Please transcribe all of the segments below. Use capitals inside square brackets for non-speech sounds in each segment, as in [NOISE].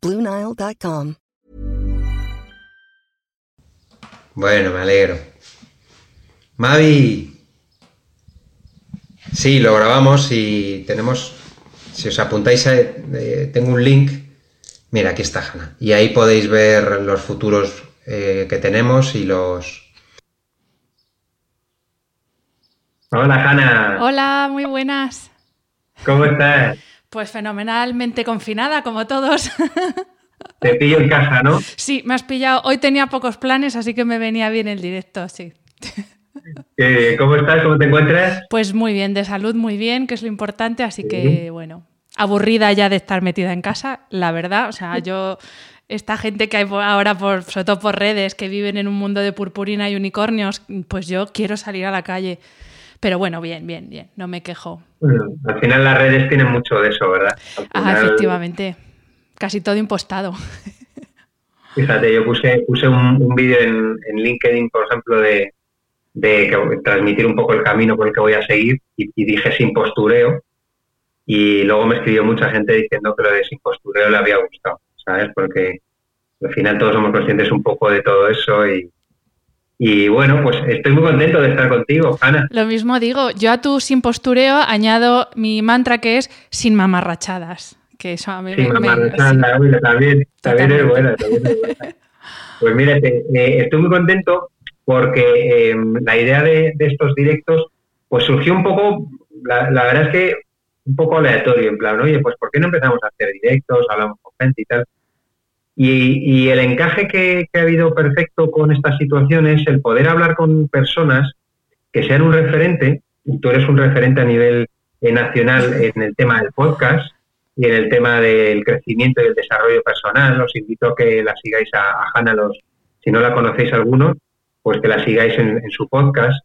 BlueNile.com. Bueno, me alegro. Mavi. Sí, lo grabamos y tenemos. Si os apuntáis, a, eh, tengo un link. Mira, aquí está Hanna. Y ahí podéis ver los futuros eh, que tenemos y los. Hola, Hanna. Hola, muy buenas. ¿Cómo estás? Pues fenomenalmente confinada, como todos. [LAUGHS] Te pillo en casa, ¿no? Sí, me has pillado. Hoy tenía pocos planes, así que me venía bien el directo, sí. [LAUGHS] Eh, ¿Cómo estás? ¿Cómo te encuentras? Pues muy bien, de salud muy bien, que es lo importante, así que bueno, aburrida ya de estar metida en casa, la verdad. O sea, yo, esta gente que hay ahora, por, sobre todo por redes, que viven en un mundo de purpurina y unicornios, pues yo quiero salir a la calle. Pero bueno, bien, bien, bien, no me quejo. Al final las redes tienen mucho de eso, ¿verdad? Ah, efectivamente. Casi todo impostado. [LAUGHS] Fíjate, yo puse, puse un, vídeo en, LinkedIn, por ejemplo, de, transmitir un poco el camino por el que voy a seguir y, dije sin postureo. Y luego me escribió mucha gente diciendo que lo de sin postureo le había gustado, ¿sabes? Porque al final todos somos conscientes un poco de todo eso y, y bueno, pues estoy muy contento de estar contigo, Ana. Lo mismo digo, yo a tu sin postureo añado mi mantra que es sin mamarrachadas. Que eso a mí sin mamarrachadas, también, también es buena, también es buena. Pues mírate, eh, estoy muy contento porque em, la idea de, estos directos pues surgió un poco, la, la, verdad es que un poco aleatorio, en plan, oye, pues ¿por qué no empezamos a hacer directos, hablamos con gente y tal? Y, el encaje que, ha habido perfecto con esta situación es el poder hablar con personas que sean un referente, y tú eres un referente a nivel eh, nacional en el tema del podcast y en el tema del crecimiento y el desarrollo personal. Os invito a que la sigáis a, Hanna, los, si no la conocéis alguno, pues que la sigáis en, su podcast,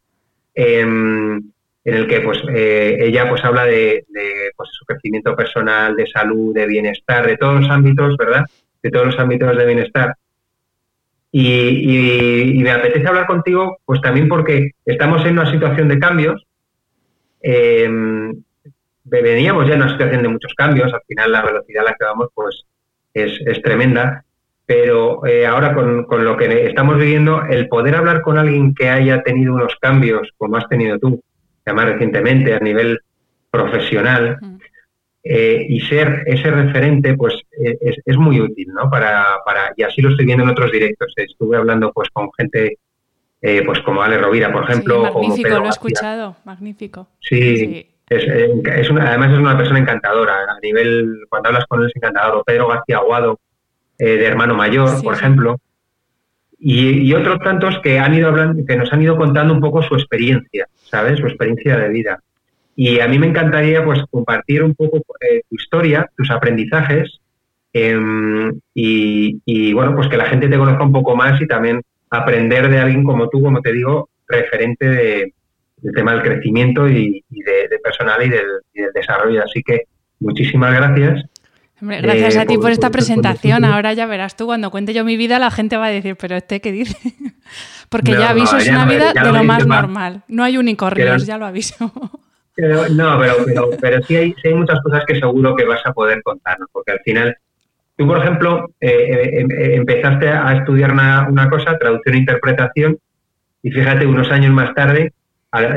em, en el que pues eh, ella pues habla de, de pues, su crecimiento personal, de salud, de bienestar, de todos los ámbitos, ¿verdad? De todos los ámbitos de bienestar. Y, me apetece hablar contigo, pues también porque estamos en una situación de cambios. Em, veníamos ya en una situación de muchos cambios, al final la velocidad a la que vamos pues es, tremenda, pero eh, ahora con, lo que estamos viviendo, el poder hablar con alguien que haya tenido unos cambios, como has tenido tú, además recientemente a nivel profesional. Eh, y ser ese referente pues eh, es, muy útil, ¿no? Para, para, y así lo estoy viendo en otros directos. Estuve hablando pues con gente eh, pues como Ale Rovira, por ejemplo. magnífico, lo he escuchado, magnífico. Sí, Es, una, además es una persona encantadora. A nivel, cuando hablas con él es encantador. Pedro García Aguado, de hermano mayor, por ejemplo. Y, y, otros tantos que han ido hablando, que nos han ido contando un poco su experiencia, ¿sabes? Su experiencia de vida. Y a mí me encantaría pues compartir un poco eh, tu historia, tus aprendizajes em, y, bueno, pues que la gente te conozca un poco más y también aprender de alguien como tú, como te digo, referente de, del tema del crecimiento y, de, personal y del, desarrollo. Así que muchísimas gracias. gracias a ti por, esta presentación. Ahora ya verás tú, cuando cuente yo mi vida, la gente va a decir, pero este qué dice. [LAUGHS] Porque ya aviso, es una vida de lo más normal. No hay unicornios, ya lo aviso. [LAUGHS] no, pero, pero, sí, hay, muchas cosas que seguro que vas a poder contarnos, porque al final, tú, por ejemplo, eh, eh, em, eh, empezaste a estudiar una, una, cosa, traducción e interpretación, y fíjate unos años más tarde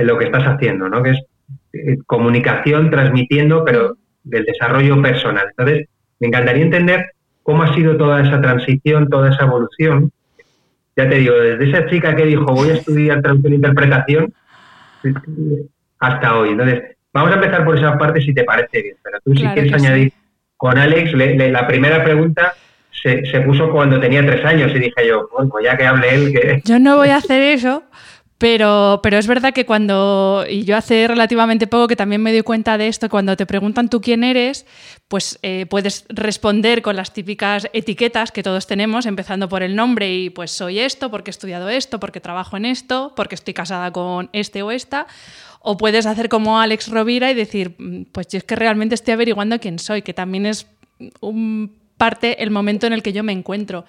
lo que estás haciendo, ¿no? Que es comunicación, transmitiendo, pero del desarrollo personal. Entonces, me encantaría entender cómo ha sido toda esa transición, toda esa evolución. Ya te digo, desde esa chica que dijo voy a estudiar traducción e interpretación, hasta hoy. Entonces, vamos a empezar por esa parte si te parece bien, pero tú si quieres añadir con Alex, la primera pregunta se, puso cuando tenía tres años y dije yo, bueno, pues ya que hable él, que... [LAUGHS] Yo no voy a hacer eso Pero, pero es verdad que cuando, y yo hace relativamente poco que también me doy cuenta de esto, cuando te preguntan tú quién eres, pues eh, puedes responder con las típicas etiquetas que todos tenemos, empezando por el nombre y pues soy esto, porque he estudiado esto, porque trabajo en esto, porque estoy casada con este o esta. O puedes hacer como Alex Rovira y decir, mm, pues yo es que realmente estoy averiguando quién soy, que también es un parte el momento en el que yo me encuentro.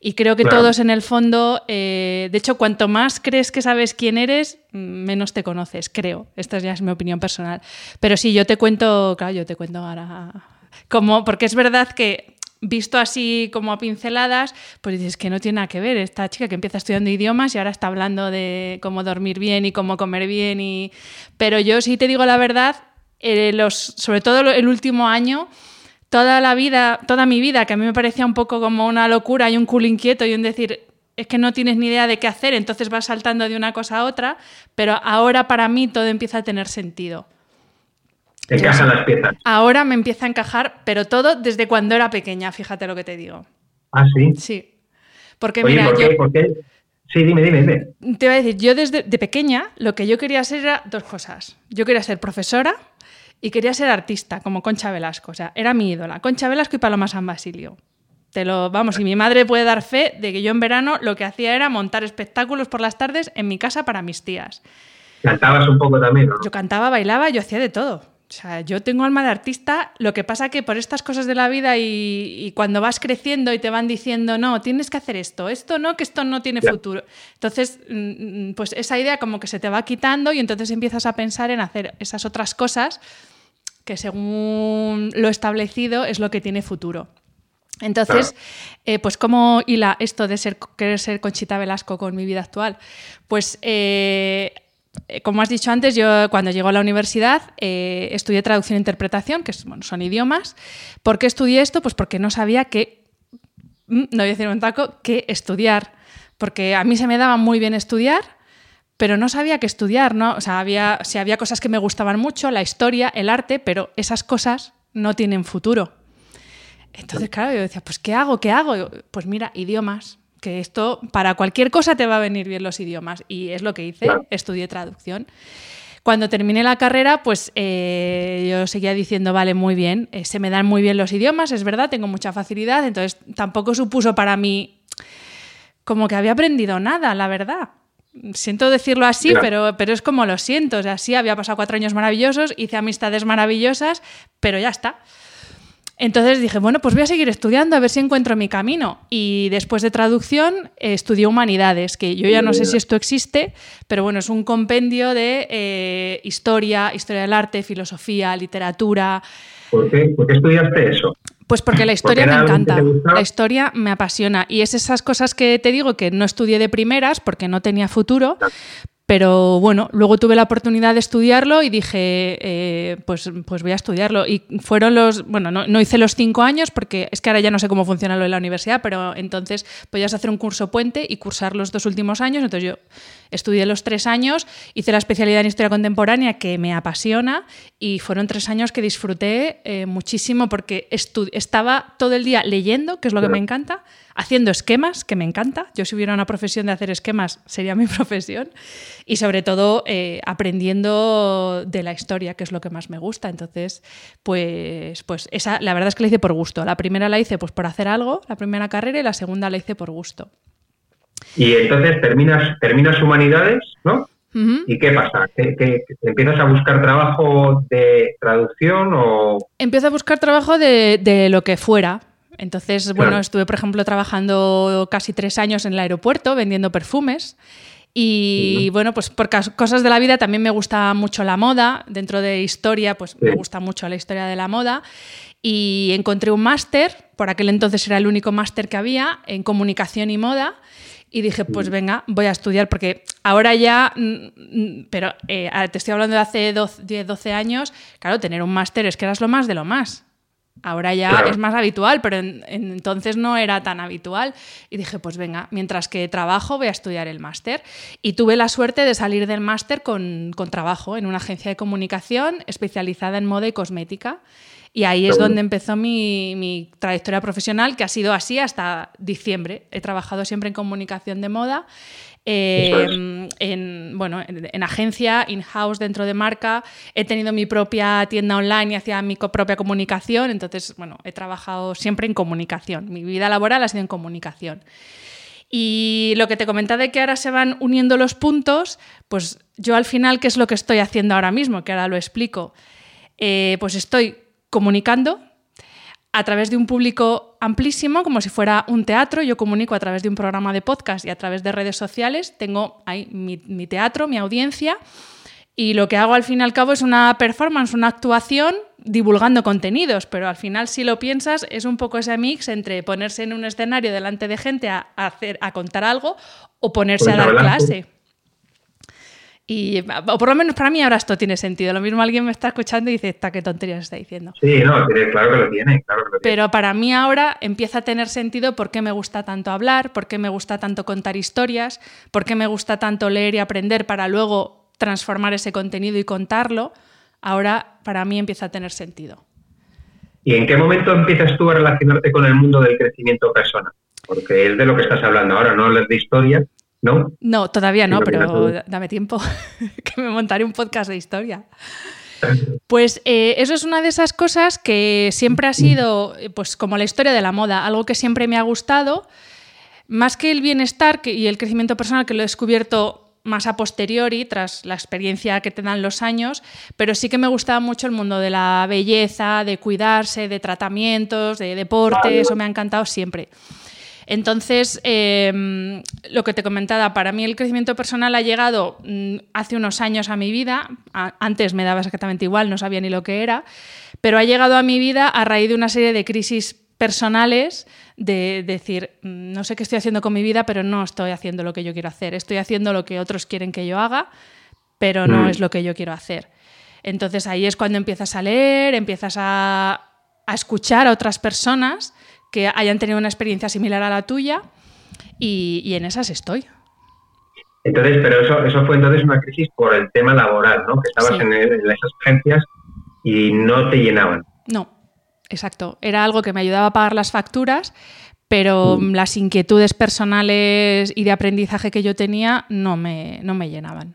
Y creo que todos en el fondo, eh, de hecho, cuanto más crees que sabes quién eres, menos te conoces, creo. Esta ya es mi opinión personal. Pero sí, yo te cuento, claro, yo te cuento ahora. Como, porque es verdad que visto así como a pinceladas, pues dices que no tiene nada que ver. Esta chica que empieza estudiando idiomas y ahora está hablando de cómo dormir bien y cómo comer bien. Y... Pero yo sí te digo la verdad, eh, sobre todo el último año, toda la vida, toda mi vida, que a mí me parecía un poco como una locura y un culo inquieto y un decir, es que no tienes ni idea de qué hacer, entonces vas saltando de una cosa a otra, pero ahora para mí todo empieza a tener sentido. Encajan las piezas. Ahora me empieza a encajar, pero todo desde cuando era pequeña, fíjate lo que te digo. Ah, sí. Sí. Porque mira, ¿por qué? ¿Por qué? Sí, dime, dime, dime. Te voy a decir, yo desde de pequeña lo que yo quería ser era dos cosas. Yo quería ser profesora y quería ser artista, como Concha Velasco. O sea, era mi ídola. Concha Velasco y Paloma San Basilio. Te lo, vamos, y mi madre puede dar fe de que yo en verano lo que hacía era montar espectáculos por las tardes en mi casa para mis tías. Cantabas un poco también, ¿no? Yo cantaba, bailaba, yo hacía de todo. O sea, yo tengo alma de artista, lo que pasa que por estas cosas de la vida y, cuando vas creciendo y te van diciendo, no, tienes que hacer esto, esto no, que esto no tiene futuro. Entonces, mm, mm, pues esa idea como que se te va quitando y entonces empiezas a pensar en hacer esas otras cosas que según lo establecido es lo que tiene futuro. Entonces, eh, pues cómo hila esto de ser, querer ser Conchita Velasco con mi vida actual. Pues eh, eh, como has dicho antes, yo cuando llego a la universidad eh, estudié traducción e interpretación, que son idiomas. ¿Por qué estudié esto? Pues porque no sabía qué, mm, no voy a decir un taco, qué estudiar. Porque a mí se me daba muy bien estudiar, pero no sabía qué estudiar, ¿no? O sea, había, había cosas que me gustaban mucho, la historia, el arte, pero esas cosas no tienen futuro. Entonces, claro, yo decía, pues ¿qué hago? ¿Qué hago? Pues mira, idiomas que esto para cualquier cosa te va a venir bien los idiomas. Y es lo que hice, estudié traducción. Cuando terminé la carrera, pues eh, yo seguía diciendo, vale, muy bien, eh, se me dan muy bien los idiomas, es verdad, tengo mucha facilidad, entonces tampoco supuso para mí como que había aprendido nada, la verdad. Siento decirlo así, pero, pero es como lo siento. O sea, sí, había pasado cuatro años maravillosos, hice amistades maravillosas, pero ya está. Entonces dije, bueno, pues voy a seguir estudiando a ver si encuentro mi camino. Y después de traducción estudié humanidades, que yo ya no sé si esto existe, pero bueno, es un compendio de eh, historia, historia del arte, filosofía, literatura. ¿Por qué, ¿Por qué estudiaste eso? Pues porque la historia me encanta, la historia me apasiona y es esas cosas que te digo que no estudié de primeras porque no tenía futuro, pero bueno, luego tuve la oportunidad de estudiarlo y dije, eh, pues, pues voy a estudiarlo. Y fueron los, bueno, no, hice los cinco años porque es que ahora ya no sé cómo funciona lo de la universidad, pero entonces podías hacer un curso puente y cursar los dos últimos años. Entonces yo estudié los tres años, hice la especialidad en historia contemporánea que me apasiona y fueron tres años que disfruté eh, muchísimo porque estaba todo el día leyendo, que es lo que me encanta haciendo esquemas, que me encanta. Yo si hubiera una profesión de hacer esquemas, sería mi [LAUGHS] profesión. Y sobre todo eh, aprendiendo de la historia, que es lo que más me gusta. Entonces, pues, pues esa, la verdad es que la hice por gusto. La primera la hice pues por hacer algo, la primera carrera, y la segunda la hice por gusto. Y entonces terminas, terminas humanidades, ¿no? ¿Y qué pasa? ¿Que, empiezas a buscar trabajo de traducción o...? Empiezo a buscar trabajo de, de lo que fuera, entonces, bueno, estuve, por ejemplo, trabajando casi tres años en el aeropuerto vendiendo perfumes. Y bueno, pues por cosas de la vida también me gusta mucho la moda. Dentro de historia, pues me gusta mucho la historia de la moda. Y encontré un máster, por aquel entonces era el único máster que había, en comunicación y moda. Y dije, pues venga, voy a estudiar, porque ahora ya, mm, mm, pero eh, te estoy hablando de hace 10, 12 años, claro, tener un máster es que eras lo más de lo más. Ahora ya es más habitual, pero entonces no era tan habitual. Y dije, pues venga, mientras que trabajo voy a estudiar el máster. Y tuve la suerte de salir del máster con, trabajo en una agencia de comunicación especializada en moda y cosmética. Y ahí es donde empezó mi, trayectoria profesional, que ha sido así hasta diciembre. He trabajado siempre en comunicación de moda, em, en, bueno, en, agencia, in-house, dentro de marca. He tenido mi propia tienda online y hacía mi propia comunicación. Entonces, bueno, he trabajado siempre en comunicación. Mi vida laboral ha sido en comunicación. Y lo que te comentaba de que ahora se van uniendo los puntos, pues yo al final, ¿qué es lo que estoy haciendo ahora mismo? Que ahora lo explico. Eh, pues estoy comunicando a través de un público amplísimo, como si fuera un teatro. Yo comunico a través de un programa de podcast y a través de redes sociales. Tengo ahí mi, teatro, mi audiencia. Y lo que hago al fin y al cabo es una performance, una actuación divulgando contenidos, pero al final si lo piensas es un poco ese mix entre ponerse en un escenario delante de gente a, hacer, a contar algo o ponerse pues a dar clase. Y, o por lo menos para mí ahora esto tiene sentido. Lo mismo alguien me está escuchando y dice, esta qué tonterías está diciendo. Sí, no, claro que lo tiene, Pero para mí ahora empieza a tener sentido por qué me gusta tanto hablar, por qué me gusta tanto contar historias, por qué me gusta tanto leer y aprender para luego transformar ese contenido y contarlo. Ahora para mí empieza a tener sentido. ¿Y en qué momento empiezas tú a relacionarte con el mundo del crecimiento personal? Porque es de lo que estás hablando ahora, no hablas de historia, ¿no? No, todavía no, pero dame tiempo, [LAUGHS] que me montaré un podcast de historia. Pues eh, eso es una de esas cosas que siempre ha sido, pues como la historia de la moda, algo que siempre me ha gustado, más que el bienestar y el crecimiento personal que lo he descubierto más a posteriori, tras la experiencia que te dan los años, pero sí que me gustaba mucho el mundo de la belleza, de cuidarse, de tratamientos, de deporte, eso me ha encantado siempre. Entonces, em, lo que te comentaba, para mí el crecimiento personal ha llegado mm, hace unos años a mi vida, antes me daba exactamente igual, no sabía ni lo que era, pero ha llegado a mi vida a raíz de una serie de crisis personales de decir, mm, no sé qué estoy haciendo con mi vida, pero no estoy haciendo lo que yo quiero hacer, estoy haciendo lo que otros quieren que yo haga, pero no mm. es lo que yo quiero hacer. Entonces ahí es cuando empiezas a leer, empiezas a, a escuchar a otras personas que hayan tenido una experiencia similar a la tuya y, en esas estoy. Entonces, pero eso, eso fue entonces una crisis por el tema laboral, ¿no? Que estabas en, esas agencias y no te llenaban. No, exacto. Era algo que me ayudaba a pagar las facturas, pero mm. las inquietudes personales y de aprendizaje que yo tenía no me, no me llenaban.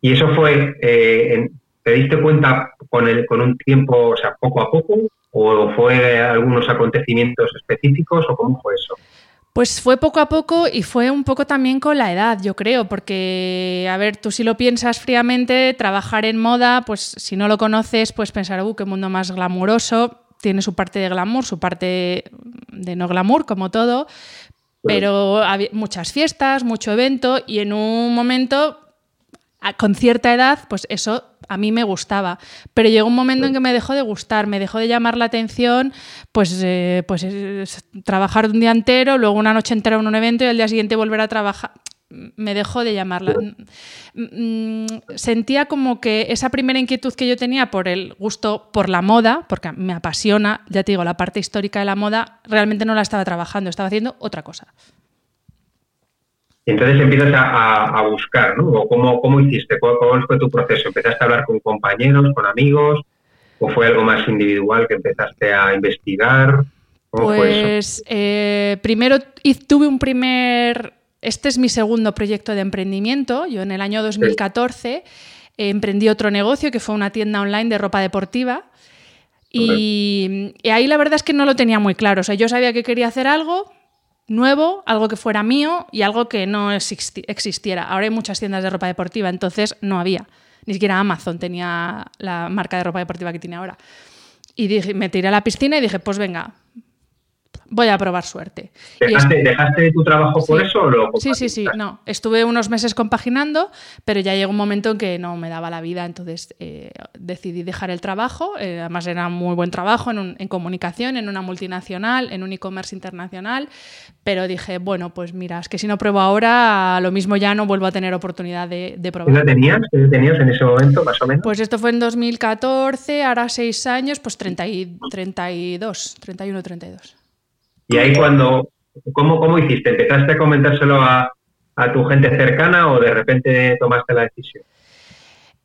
¿Y eso fue, eh, te diste cuenta con, el, con un tiempo, o sea, poco a poco, ¿O fue algunos acontecimientos específicos o cómo fue eso? Pues fue poco a poco y fue un poco también con la edad, yo creo, porque, a ver, tú si lo piensas fríamente, trabajar en moda, pues si no lo conoces, pues pensar, uh, qué mundo más glamuroso, tiene su parte de glamour, su parte de no glamour, como todo, pero había muchas fiestas, mucho evento y en un momento con cierta edad, pues eso a mí me gustaba. Pero llegó un momento en que me dejó de gustar, me dejó de llamar la atención, pues, eh, pues trabajar un día entero, luego una noche entera en un evento y al día siguiente volver a trabajar. Me dejó de llamarla. Mm, sentía como que esa primera inquietud que yo tenía por el gusto por la moda, porque me apasiona, ya te digo, la parte histórica de la moda, realmente no la estaba trabajando, estaba haciendo otra cosa. Y entonces empiezas a, buscar, ¿no? O cómo, cómo hiciste? ¿Cómo, fue tu proceso? ¿Empezaste a hablar con compañeros, con amigos? ¿O fue algo más individual que empezaste a investigar? pues eh, primero tuve un primer... Este es mi segundo proyecto de emprendimiento. Yo en el año 2014 emprendí otro negocio que fue una tienda online de ropa deportiva. Y, y, ahí la verdad es que no lo tenía muy claro. O sea, yo sabía que quería hacer algo, nuevo, algo que fuera mío y algo que no existiera. Ahora hay muchas tiendas de ropa deportiva, entonces no había. Ni siquiera Amazon tenía la marca de ropa deportiva que tiene ahora. Y dije, me tiré a la piscina y dije, pues venga, voy a probar suerte. ¿Dejaste, tu trabajo por eso o lo Sí, sí, sí, no. Estuve unos meses compaginando, pero ya llegó un momento en que no me daba la vida, entonces eh, decidí dejar el trabajo. Eh, además era muy buen trabajo en, comunicación, en una multinacional, en un e-commerce internacional, pero dije, bueno, pues mira, es que si no pruebo ahora, lo mismo ya no vuelvo a tener oportunidad de, probar. ¿Qué tenías? ¿Qué tenías en ese momento, más o menos? Pues esto fue en 2014, ahora seis años, pues 30 y, 32, 31, 32. Y ahí cuando, ¿cómo, cómo hiciste? ¿Empezaste a comentárselo a, tu gente cercana o de repente tomaste la decisión?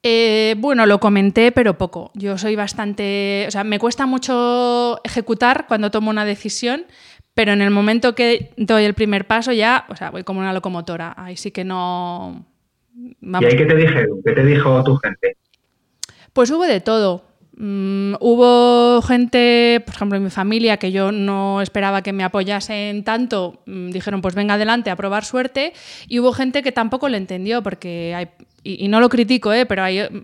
Eh, bueno, lo comenté, pero poco. Yo soy bastante. O sea, me cuesta mucho ejecutar cuando tomo una decisión, pero en el momento que doy el primer paso ya, o sea, voy como una locomotora. Ahí sí que no. ¿Y ahí qué te dijeron? ¿Qué te dijo tu gente? Pues hubo de todo. Mm, hubo gente, por ejemplo, en mi familia, que yo no esperaba que me apoyasen tanto, mm, dijeron, pues venga adelante a probar suerte, y hubo gente que tampoco lo entendió, porque hay, y, no lo critico, ¿eh? pero hay mm,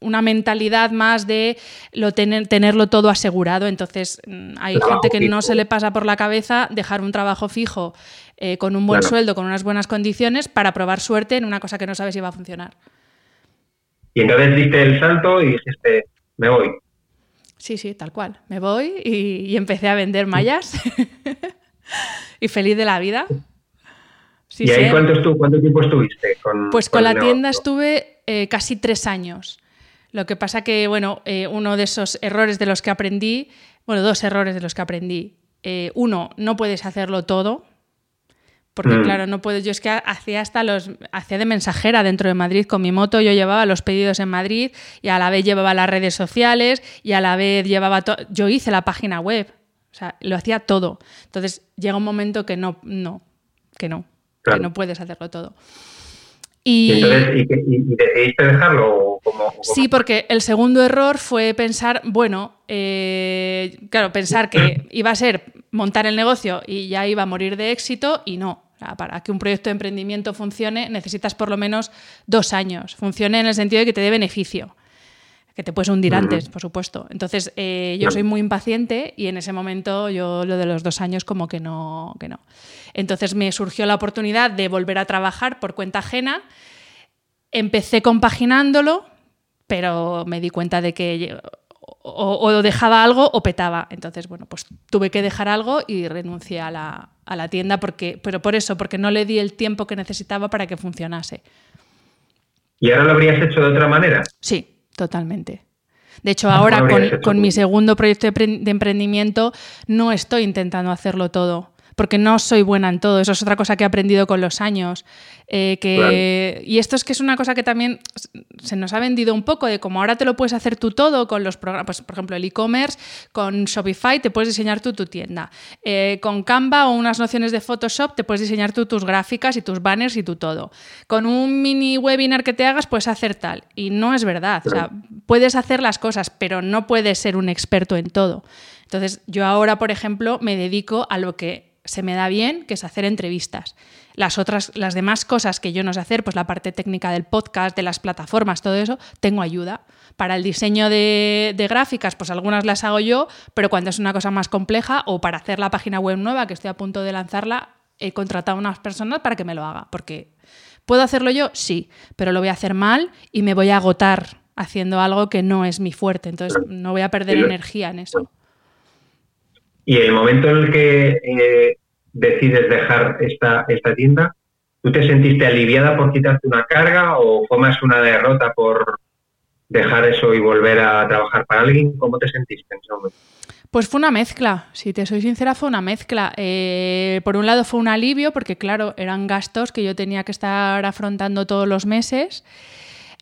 una mentalidad más de lo tener, tenerlo todo asegurado, entonces hay gente que no se le pasa por la cabeza dejar un trabajo fijo eh, con un buen sueldo, con unas buenas condiciones, para probar suerte en una cosa que no sabes si va a funcionar. Y entonces diste el salto y dijiste, me voy. Sí, sí, tal cual. Me voy y, empecé a vender mallas. [LAUGHS] y feliz de la vida. ¿Y ahí cuánto, cuánto, tiempo estuviste? Con, pues con, la tienda estuve eh, casi tres años. Lo que pasa que, bueno, eh, uno de esos errores de los que aprendí, bueno, dos errores de los que aprendí. Eh, uno, no puedes hacerlo todo. Porque mm. claro, no puedo, yo es que hacía hasta los, hacía de mensajera dentro de Madrid con mi moto, yo llevaba los pedidos en Madrid y a la vez llevaba las redes sociales y a la vez llevaba, yo hice la página web, o sea, lo hacía todo. Entonces llega un momento que no, no, que no, que no puedes hacerlo todo. Y, entonces, ¿y, decidiste dejarlo? Como, Sí, porque el segundo error fue pensar, bueno, eh, claro, pensar que iba a ser montar el negocio y ya iba a morir de éxito y no. Para que un proyecto de emprendimiento funcione necesitas por lo menos dos años. Funcione en el sentido de que te dé beneficio que te puedes hundir antes, por supuesto. Entonces, eh, yo soy muy impaciente y en ese momento yo lo de los dos años como que no, que no. Entonces me surgió la oportunidad de volver a trabajar por cuenta ajena. Empecé compaginándolo, pero me di cuenta de que o, dejaba algo o petaba. Entonces, bueno, pues tuve que dejar algo y renuncié a la, a la tienda, porque, pero por eso, porque no le di el tiempo que necesitaba para que funcionase. ¿Y ahora lo habrías hecho de otra manera? Sí, totalmente. De hecho, ahora con, mi segundo proyecto de emprendimiento no estoy intentando hacerlo todo porque no soy buena en todo. Eso es otra cosa que he aprendido con los años. Eh, que, Y esto es que es una cosa que también se nos ha vendido un poco, de como ahora te lo puedes hacer tú todo con los programas, pues, por ejemplo, el e-commerce, con Shopify te puedes diseñar tú tu tienda. Eh, con Canva o unas nociones de Photoshop te puedes diseñar tú tus gráficas y tus banners y tú todo. Con un mini webinar que te hagas puedes hacer tal. Y no es verdad. O sea, puedes hacer las cosas, pero no puedes ser un experto en todo. Entonces, yo ahora, por ejemplo, me dedico a lo que se me da bien, que es hacer entrevistas. Las otras, las demás cosas que yo no sé hacer, pues la parte técnica del podcast, de las plataformas, todo eso, tengo ayuda. Para el diseño de, gráficas, pues algunas las hago yo, pero cuando es una cosa más compleja o para hacer la página web nueva, que estoy a punto de lanzarla, he contratado a unas personas para que me lo haga. Porque ¿puedo hacerlo yo? Sí, pero lo voy a hacer mal y me voy a agotar haciendo algo que no es mi fuerte. Entonces no voy a perder energía en eso. Y el momento en el que eh, decides dejar esta, esta tienda, ¿tú te sentiste aliviada por quitarte una carga o fue más una derrota por dejar eso y volver a trabajar para alguien? ¿Cómo te sentiste en ese momento? Pues fue una mezcla, si te soy sincera, fue una mezcla. Eh, por un lado fue un alivio, porque claro, eran gastos que yo tenía que estar afrontando todos los meses.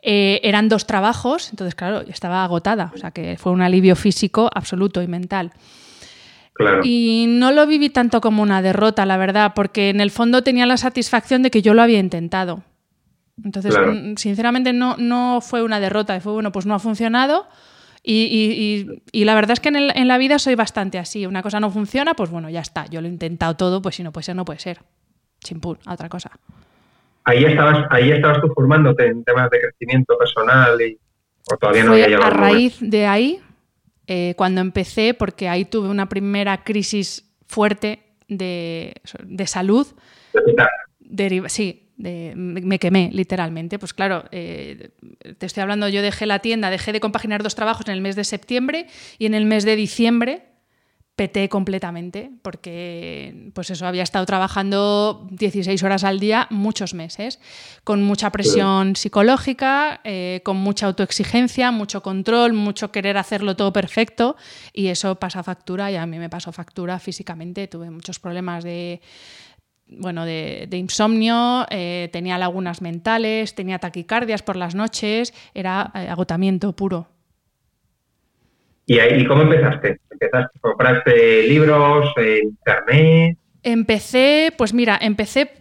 Eh, eran dos trabajos, entonces claro, estaba agotada, o sea que fue un alivio físico absoluto y mental. Y no lo viví tanto como una derrota, la verdad, porque en el fondo tenía la satisfacción de que yo lo había intentado. Entonces, mm, sinceramente, no, no fue una derrota, fue bueno, pues no ha funcionado. Y, la verdad es que en, la vida soy bastante así. Una cosa no funciona, pues bueno, ya está. Yo lo he intentado todo, pues si no puede ser, no puede ser. Chimpún, a otra cosa. Ahí estabas, ahí estabas tú formándote en temas de crecimiento personal y o todavía no había A raíz de ahí eh, cuando empecé, porque ahí tuve una primera crisis fuerte de, salud. sí, me quemé literalmente. Pues claro, eh, te estoy hablando, yo dejé la tienda, dejé de compaginar dos trabajos en el mes de septiembre y en el mes de diciembre peté completamente porque pues eso había estado trabajando 16 horas al día muchos meses con mucha presión psicológica eh, con mucha autoexigencia mucho control mucho querer hacerlo todo perfecto y eso pasa factura y a mí me pasó factura físicamente tuve muchos problemas de bueno, de, insomnio, eh, tenía lagunas mentales, tenía taquicardias por las noches, era eh, agotamiento puro. ¿Y, ahí, cómo empezaste? ¿Empezaste, compraste libros, internet? Empecé, pues mira, empecé,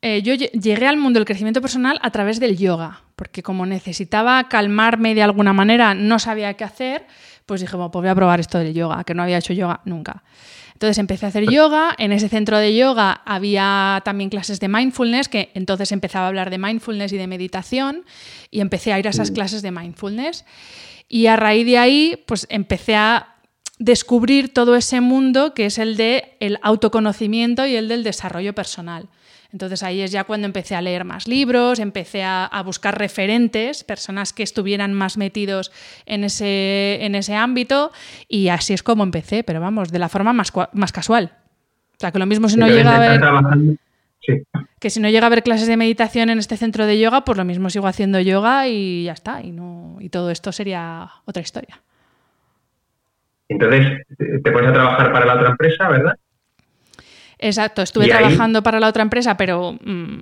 yo llegué al mundo del crecimiento personal a través del yoga, porque como necesitaba calmarme de alguna manera, no sabía qué hacer, pues dije, bueno, pues voy a probar esto del yoga, que no había hecho yoga nunca. Entonces empecé a hacer yoga, en ese centro de yoga había también clases de mindfulness, que entonces empezaba a hablar de mindfulness y de meditación, y empecé a ir a esas mm. clases de mindfulness. Y a raíz de ahí, pues empecé a descubrir todo ese mundo que es el de el autoconocimiento y el del desarrollo personal. Entonces ahí es ya cuando empecé a leer más libros, empecé a, buscar referentes, personas que estuvieran más metidos en ese, en ese ámbito y así es como empecé, pero vamos, de la forma más, más casual. O sea, que lo mismo si no a ver... Que si no llega a haber clases de meditación en este centro de yoga, pues lo mismo sigo haciendo yoga y ya está. Y, no, y todo esto sería otra historia. Entonces, te pones a trabajar para la otra empresa, ¿verdad? Exacto, estuve trabajando para la otra empresa, pero mm,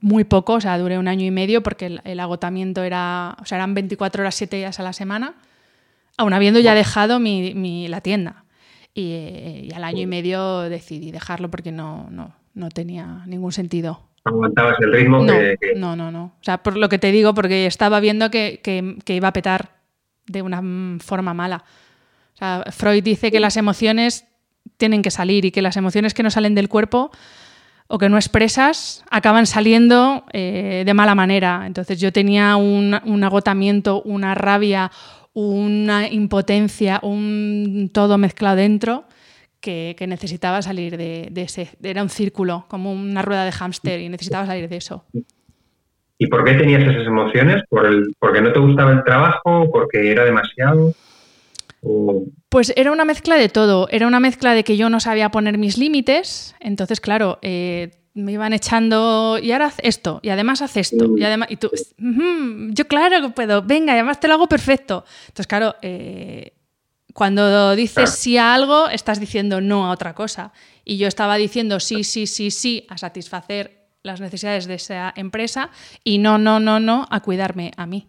muy poco, o sea, duré un año y medio porque el, agotamiento era, o sea, eran 24 horas, 7 días a la semana, aún habiendo ya dejado mi, la tienda. Y, al año y medio decidí dejarlo porque no, no, no tenía ningún sentido. ¿No aguantabas el ritmo? No, no, no, no. O sea, por lo que te digo, porque estaba viendo que, que iba a petar de una forma mala. O sea, Freud dice que las emociones tienen que salir y que las emociones que no salen del cuerpo o que no expresas acaban saliendo eh, de mala manera. Entonces yo tenía un, agotamiento, una rabia, una impotencia, un todo mezclado dentro que, necesitaba salir de, ese. Era un círculo, como una rueda de hámster y necesitaba salir de eso. ¿Y por qué tenías esas emociones? ¿Por el, ¿Porque no te gustaba el trabajo? ¿Porque era demasiado? Pues era una mezcla de todo. Era una mezcla de que yo no sabía poner mis límites. Entonces, claro, eh, me iban echando y ahora haz esto y además haz esto y además y tú yo claro que puedo venga y además te lo hago perfecto entonces claro eh, cuando dices sí a algo estás diciendo no a otra cosa y yo estaba diciendo sí sí sí sí a satisfacer las necesidades de esa empresa y no no no no a cuidarme a mí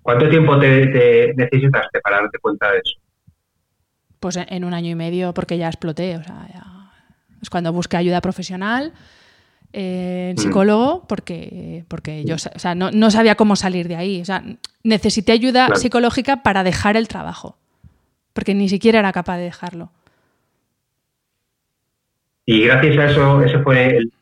¿Cuánto tiempo te, necesitaste para darte cuenta de eso? Pues en un año y medio, porque ya exploté. O sea, es cuando busqué ayuda profesional, eh, mm. psicólogo, porque, porque yo no, sabía cómo salir de ahí. O sea, necesité ayuda psicológica para dejar el trabajo, porque ni siquiera era capaz de dejarlo. Y gracias a eso, ese fue el,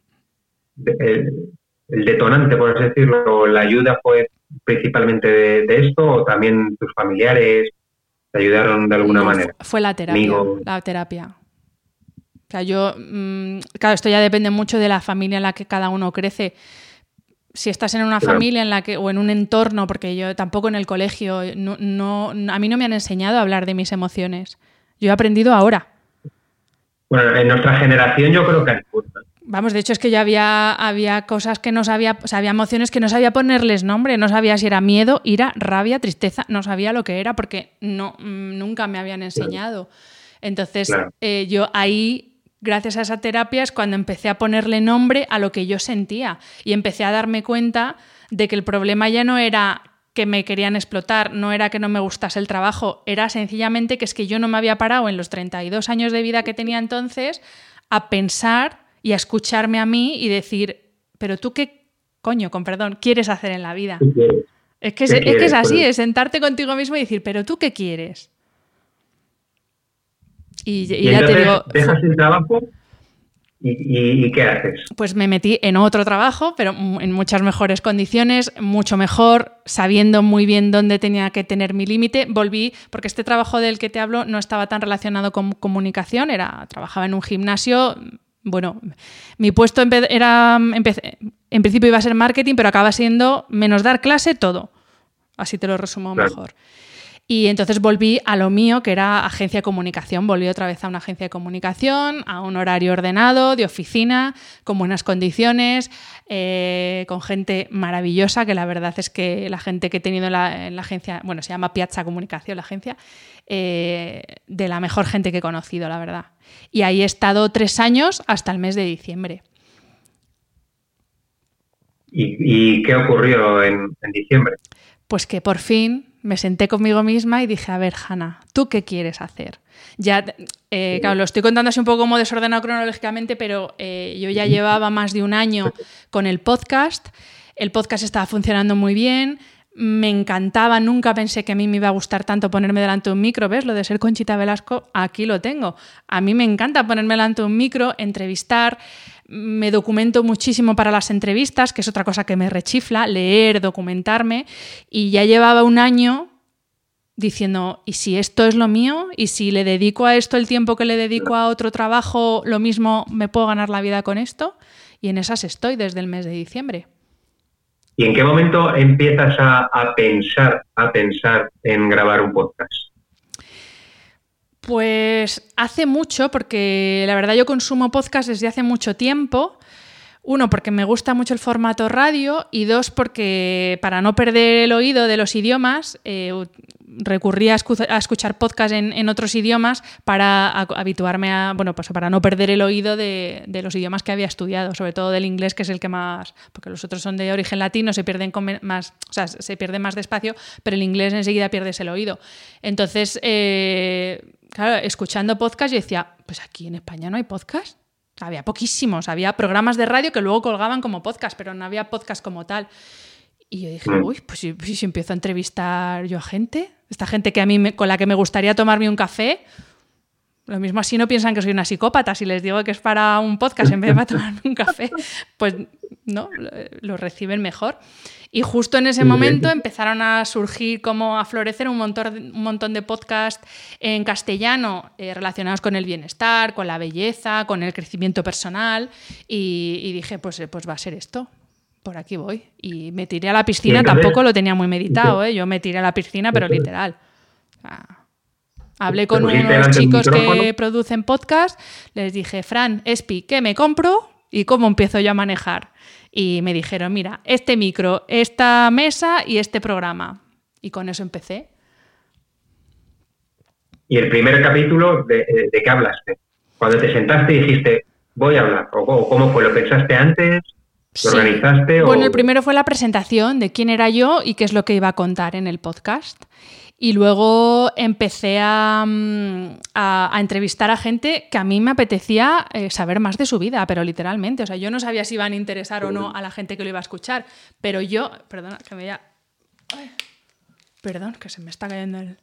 el detonante, por así decirlo, la ayuda fue principalmente de, esto o también tus familiares te ayudaron de alguna manera? Fue la terapia, la terapia. O sea, yo, mm, claro, esto ya depende mucho de la familia en la que cada uno crece. Si estás en una familia en la que, o en un entorno, porque yo tampoco en el colegio, no, no, a mí no me han enseñado a hablar de mis emociones. Yo he aprendido ahora. Bueno, en nuestra generación yo creo que hay Vamos, de hecho es que ya había, había cosas que no sabía, o sea, había emociones que no sabía ponerles nombre, no sabía si era miedo, ira, rabia, tristeza, no sabía lo que era porque no, mm, nunca me habían enseñado. Entonces, eh, yo ahí, gracias a esa terapia, es cuando empecé a ponerle nombre a lo que yo sentía y empecé a darme cuenta de que el problema ya no era que me querían explotar, no era que no me gustase el trabajo, era sencillamente que es que yo no me había parado en los 32 años de vida que tenía entonces a pensar y a escucharme a mí y decir, pero tú qué coño, con perdón, quieres hacer en la vida. Es que es, que es así, es sentarte contigo mismo y decir, pero tú qué quieres. Y, ya te digo. ¿Dejas el trabajo? ¿Y, qué haces? Pues me metí en otro trabajo, pero en muchas mejores condiciones, mucho mejor, sabiendo muy bien dónde tenía que tener mi límite. Volví, porque este trabajo del que te hablo no estaba tan relacionado con comunicación, era, trabajaba en un gimnasio, bueno, mi puesto era, en principio iba a ser marketing, pero acaba siendo menos dar clase todo. Así te lo resumo mejor. Y entonces volví a lo mío, que era agencia de comunicación. Volví otra vez a una agencia de comunicación, a un horario ordenado, de oficina, con buenas condiciones, eh, con gente maravillosa, que la verdad es que la gente que he tenido en la, agencia, bueno, se llama Piazza Comunicación la agencia, eh, de la mejor gente que he conocido, la verdad. Y ahí he estado tres años hasta el mes de diciembre. ¿Y, qué ocurrió en diciembre? Pues que por fin me senté conmigo misma y dije, a ver, Hanna, ¿tú qué quieres hacer? Ya, eh, claro, lo estoy contando así un poco como desordenado cronológicamente, pero eh, yo ya llevaba más de un año con el podcast. El podcast estaba funcionando muy bien, me encantaba, nunca pensé que a mí me iba a gustar tanto ponerme delante de un micro, ¿ves? Lo de ser Conchita Velasco, aquí lo tengo. A mí me encanta ponerme delante de un micro, entrevistar, me documento muchísimo para las entrevistas, que es otra cosa que me rechifla, leer, documentarme, y ya llevaba un año diciendo, ¿y si esto es lo mío? ¿Y si le dedico a esto el tiempo que le dedico a otro trabajo, lo mismo me puedo ganar la vida con esto? Y en esas estoy desde el mes de diciembre. ¿Y en qué momento empiezas a, pensar, a pensar en grabar un podcast? Pues hace mucho, porque la verdad yo consumo podcast desde hace mucho tiempo. Uno, porque me gusta mucho el formato radio y dos, porque para no perder el oído de los idiomas, eh, a, escuchar podcast en, otros idiomas para habituarme a, bueno, pues para no perder el oído de, los idiomas que había estudiado, sobre todo del inglés, que es el que más, porque los otros son de origen latino, se pierden más, o sea, se pierde más despacio, pero el inglés enseguida pierdes el oído. Entonces, eh, claro, escuchando podcast yo decía, pues aquí en España no hay podcast. Había poquísimos, había programas de radio que luego colgaban como podcast, pero no había podcast como tal. Y yo dije, mm. uy, pues si, si, empiezo a entrevistar yo a gente, esta gente que a mí con la que me gustaría tomarme un café, lo mismo así no piensan que soy una psicópata. Si les digo que es para un podcast en vez de para tomarme un café, pues no, lo reciben mejor. Y justo en ese momento empezaron a surgir, como a florecer un montón, un montón de podcasts en castellano eh, relacionados con el bienestar, con la belleza, con el crecimiento personal. Y, y dije, pues, pues va a ser esto por aquí voy. Y me tiré a la piscina, tampoco lo tenía muy meditado, ¿eh? yo me tiré a la piscina, pero literal. hablé con unos chicos que producen podcast, les dije, Fran, Espi, ¿qué me compro y cómo empiezo yo a manejar? Y me dijeron, mira, este micro, esta mesa y este programa. Y con eso empecé. ¿Y el primer capítulo de, de qué hablaste? Cuando te sentaste y dijiste, voy a hablar, o cómo fue, ¿lo pensaste antes? organizaste? Bueno, el primero fue la presentación de quién era yo y qué es lo que iba a contar en el podcast. Y luego empecé a, mm, entrevistar a gente que a mí me apetecía eh, saber más de su vida, pero literalmente. O sea, yo no sabía si iban a interesar o no a la gente que lo iba a escuchar. Pero yo, perdona, que me voy a... perdón, que se me está cayendo el...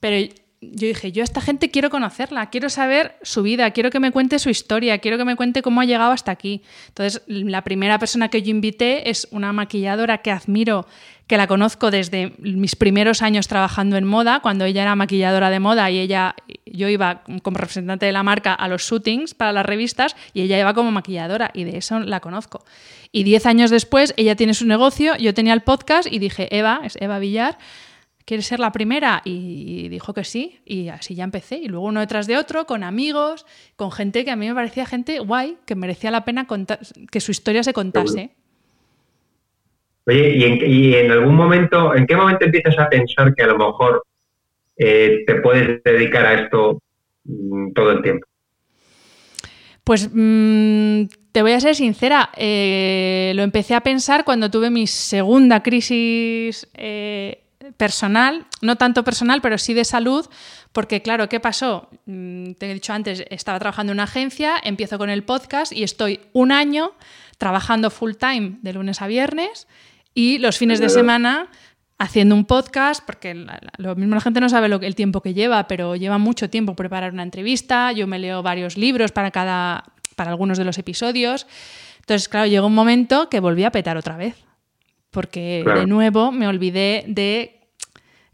Pero yo dije, yo a esta gente quiero conocerla, quiero saber su vida, quiero que me cuente su historia, quiero que me cuente cómo ha llegado hasta aquí. Entonces, la primera persona que yo invité es una maquilladora que admiro, que la conozco desde mis primeros años trabajando en moda, cuando ella era maquilladora de moda y ella, yo iba como representante de la marca a los shootings para las revistas y ella iba como maquilladora y de eso la conozco. Y diez años después, ella tiene su negocio, yo tenía el podcast y dije, Eva, es Eva Villar, ¿quieres ser la primera? Y dijo que sí, y así ya empecé. Y luego uno detrás de otro, con amigos, con gente que a mí me parecía gente guay, que merecía la pena que su historia se contase. Oye, ¿y en, algún momento, en qué momento empiezas a pensar que a lo mejor eh, te puedes dedicar a esto mm, todo el tiempo? Pues mm, te voy a ser sincera, eh, lo empecé a pensar cuando tuve mi segunda crisis eh, personal, no tanto personal, pero sí de salud, porque claro, ¿qué pasó? Mm, te he dicho antes, estaba trabajando en una agencia, empiezo con el podcast y estoy un año trabajando full time de lunes a viernes y los fines de semana haciendo un podcast, porque lo mismo la gente no sabe lo, el tiempo que lleva, pero lleva mucho tiempo preparar una entrevista, yo me leo varios libros para, cada, para algunos de los episodios. Entonces, claro, llegó un momento que volví a petar otra vez, porque de nuevo me olvidé de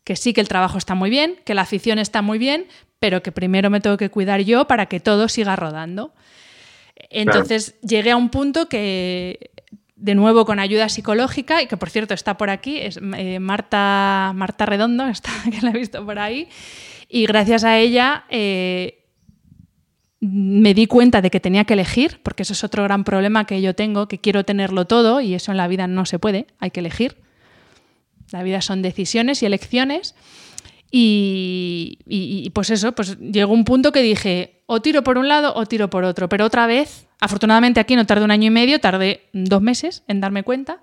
que sí que el trabajo está muy bien, que la afición está muy bien, pero que primero me tengo que cuidar yo para que todo siga rodando. Entonces llegué a un punto que de nuevo con ayuda psicológica, y que por cierto está por aquí, es eh, Marta, Marta Redondo, [LAUGHS] está, que la he visto por ahí, y gracias a ella eh, me di cuenta de que tenía que elegir, porque eso es otro gran problema que yo tengo, que quiero tenerlo todo, y eso en la vida no se puede, hay que elegir. La vida son decisiones y elecciones. Y, pues eso, pues llegó un punto que dije, o tiro por un lado o tiro por otro. Pero otra vez, afortunadamente aquí no tardé un año y medio, tardé dos meses en darme cuenta.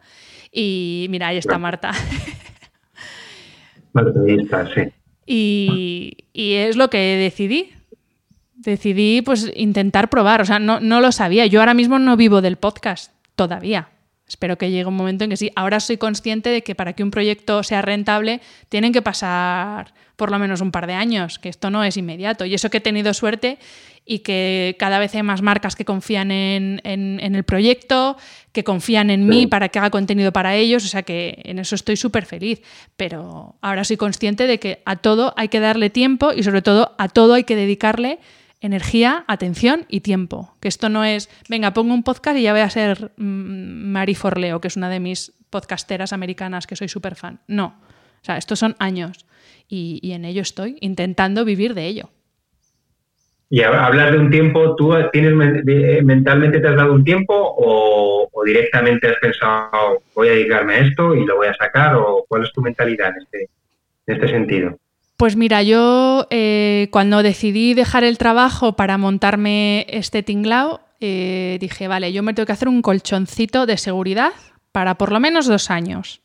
Y mira, ahí está Marta. [LAUGHS] Marta, ahí está, sí. Y, y, es lo que decidí. Decidí pues intentar probar. O sea, no, no lo sabía. Yo ahora mismo no vivo del podcast todavía. Espero que llegue un momento en que sí. Ahora soy consciente de que para que un proyecto sea rentable tienen que pasar por lo menos un par de años, que esto no es inmediato. Y eso que he tenido suerte y que cada vez hay más marcas que confían en, el proyecto, que confían en mí para que haga contenido para ellos, o sea que en eso estoy súper feliz. Pero ahora soy consciente de que a todo hay que darle tiempo y sobre todo a todo hay que dedicarle energía, atención y tiempo. Que esto no es, venga, pongo un podcast y ya voy a ser mm, Mari Forleo, que es una de mis podcasteras americanas que soy súper fan. No. O sea, estos son años y, en ello estoy, intentando vivir de ello. Y hablas de un tiempo, ¿tú tienes mentalmente te has dado un tiempo o, directamente has pensado voy a dedicarme a esto y lo voy a sacar o cuál es tu mentalidad en este, en este sentido? Pues mira, yo eh, cuando decidí dejar el trabajo para montarme este tinglao, eh, dije, vale, yo me tengo que hacer un colchoncito de seguridad para por lo menos dos años.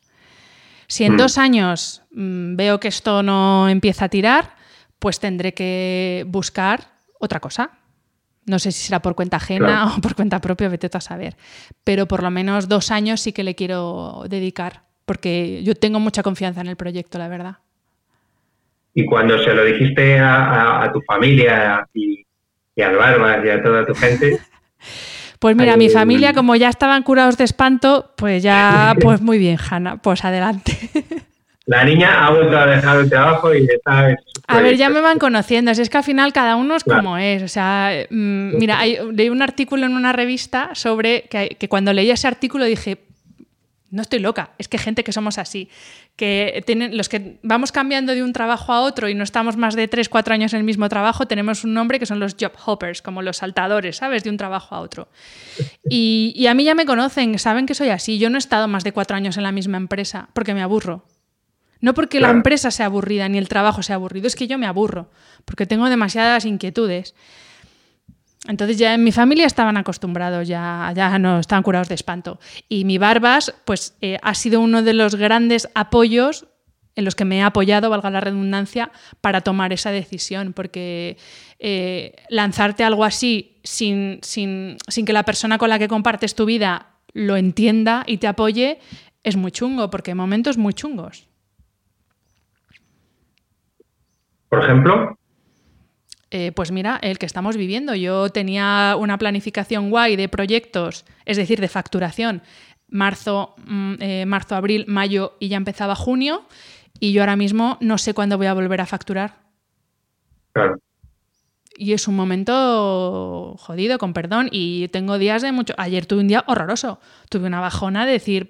Si en mm. dos años mm, veo que esto no empieza a tirar, pues tendré que buscar otra cosa. No sé si será por cuenta ajena o por cuenta propia, vete a saber. Pero por lo menos dos años sí que le quiero dedicar, porque yo tengo mucha confianza en el proyecto, la verdad. Y cuando se lo dijiste a, tu familia y, al Barbas y a toda tu gente. [LAUGHS] Pues mira, mi familia, como ya estaban curados de espanto, pues ya, [LAUGHS] pues muy bien, Hanna, pues adelante. [LAUGHS] La niña ha vuelto a dejar el trabajo y está. A ver, ya me van conociendo. es que al final cada uno es como es. O sea, mm, mira, leí un artículo en una revista sobre que, que cuando leí ese artículo dije, no estoy loca, es que gente que somos así, que tienen, los que vamos cambiando de un trabajo a otro y no estamos más de 3, 4 años en el mismo trabajo, tenemos un nombre que son los job hoppers, como los saltadores, ¿sabes? De un trabajo a otro. Y, a mí ya me conocen, saben que soy así. Yo no he estado más de 4 años en la misma empresa porque me aburro. No porque la empresa sea aburrida ni el trabajo sea aburrido, es que yo me aburro, porque tengo demasiadas inquietudes. Entonces ya en mi familia estaban acostumbrados, ya, ya no estaban curados de espanto. Y mi Barbas, pues eh, ha sido uno de los grandes apoyos en los que me he apoyado, valga la redundancia, para tomar esa decisión, porque eh, lanzarte algo así sin, sin, sin que la persona con la que compartes tu vida lo entienda y te apoye es muy chungo, porque hay momentos muy chungos. Por ejemplo. Eh, pues mira, el que estamos viviendo. Yo tenía una planificación guay de proyectos, es decir, de facturación, marzo, mm, eh, marzo, abril, mayo y ya empezaba junio. Y yo ahora mismo no sé cuándo voy a volver a facturar. Claro. Y es un momento jodido, con perdón. Y tengo días de mucho. Ayer tuve un día horroroso. Tuve una bajona de decir,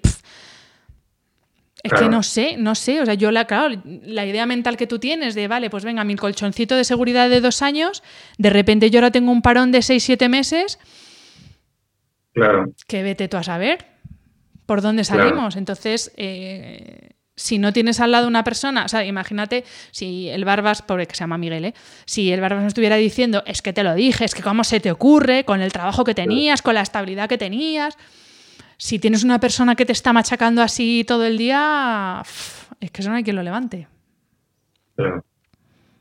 es que no sé, no sé. O sea, yo la, claro, la idea mental que tú tienes de, vale, pues venga, mi colchoncito de seguridad de dos años, de repente yo ahora tengo un parón de seis, siete meses. Claro. Que vete tú a saber por dónde salimos. Entonces, eh, si no tienes al lado una persona, o sea, imagínate si el Barbas, pobre que se llama Miguel, ¿eh? si el Barbas nos estuviera diciendo, es que te lo dije, es que cómo se te ocurre, con el trabajo que tenías, con la estabilidad que tenías si tienes una persona que te está machacando así todo el día, es que eso no hay quien lo levante.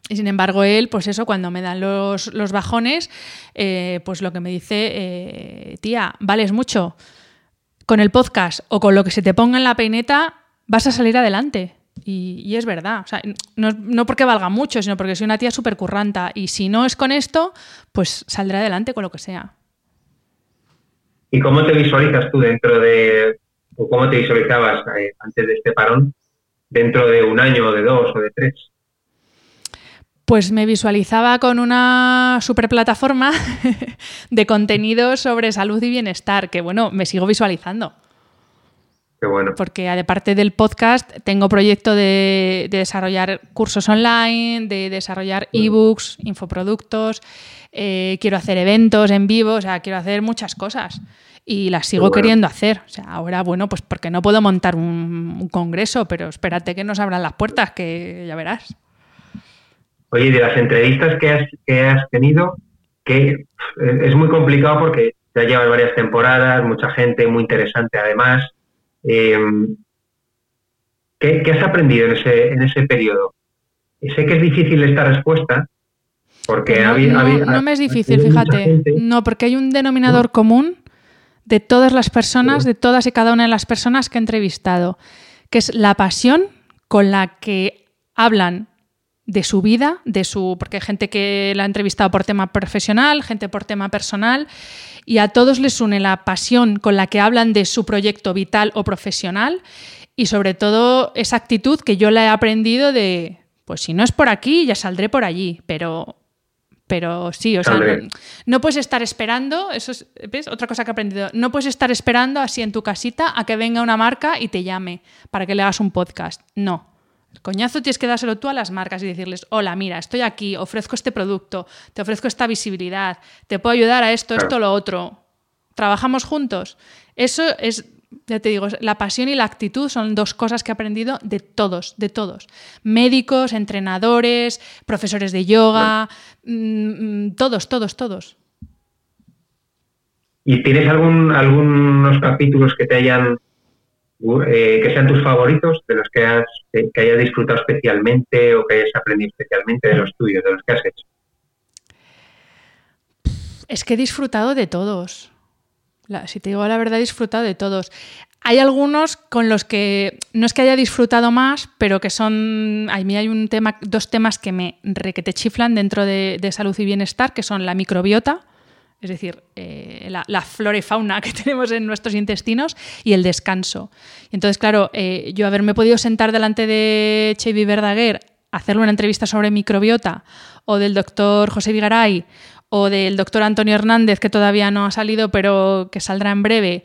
Y sin embargo, él, pues eso, cuando me dan los, bajones, eh, pues lo que me dice, eh, tía, vales mucho. Con el podcast o con lo que se te ponga en la peineta, vas a salir adelante. Y, es verdad. O sea, no, no, porque valga mucho, sino porque soy una tía súper curranta. Y si no es con esto, pues saldré adelante con lo que sea. ¿Y cómo te visualizas tú dentro de, o cómo te visualizabas eh, antes de este parón, dentro de un año, o de dos o de tres? Pues me visualizaba con una super plataforma [LAUGHS] de contenido sobre salud y bienestar, que bueno, me sigo visualizando. Bueno. Porque aparte del podcast, tengo proyecto de, desarrollar cursos online, de desarrollar ebooks, infoproductos, eh, quiero hacer eventos en vivo, o sea, quiero hacer muchas cosas. Y las sigo queriendo hacer. O sea, ahora, bueno, pues porque no puedo montar un, congreso, pero espérate que nos abran las puertas, que ya verás. Oye, de las entrevistas que has, que has tenido, que es muy complicado porque ya llevas varias temporadas, mucha gente muy interesante además. Em, ¿qué, has aprendido en ese, en ese periodo? Sé que es difícil esta respuesta, porque no, no, me es difícil, fíjate. No, porque hay un denominador común de todas las personas, de todas y cada una de las personas que he entrevistado, que es la pasión con la que hablan de su vida, de su. porque hay gente que la ha entrevistado por tema profesional, gente por tema personal, y a todos les une la pasión con la que hablan de su proyecto vital o profesional, y sobre todo esa actitud que yo la he aprendido de. Pues si no es por aquí, ya saldré por allí, pero pero sí, o sea, no, puedes estar esperando, eso es, ¿ves? Otra cosa que he aprendido, no puedes estar esperando así en tu casita a que venga una marca y te llame para que le hagas un podcast. No. El coñazo tienes que dárselo tú a las marcas y decirles, hola, mira, estoy aquí, ofrezco este producto, te ofrezco esta visibilidad, te puedo ayudar a esto, esto, lo otro. ¿Trabajamos juntos? Eso es ya te digo, la pasión y la actitud son dos cosas que he aprendido de todos, de todos. Médicos, entrenadores, profesores de yoga, mm, mm, todos, todos, todos. ¿Y tienes algún, algunos capítulos que te hayan, eh, que sean tus favoritos, de los que, has, que hayas disfrutado especialmente o que hayas aprendido especialmente de los tuyos, de los que has hecho? Es que he disfrutado de todos si te digo la verdad, he disfrutado de todos. Hay algunos con los que no es que haya disfrutado más, pero que son. A mí hay un tema, dos temas que me requete chiflan dentro de, salud y bienestar, que son la microbiota, es decir, eh, la, flora y fauna [LAUGHS] que tenemos en nuestros intestinos, y el descanso. Entonces, claro, eh, yo haberme podido sentar delante de Chevy Verdaguer, hacerle una entrevista sobre microbiota, o del doctor José Vigaray, o del doctor Antonio Hernández, que todavía no ha salido, pero que saldrá en breve,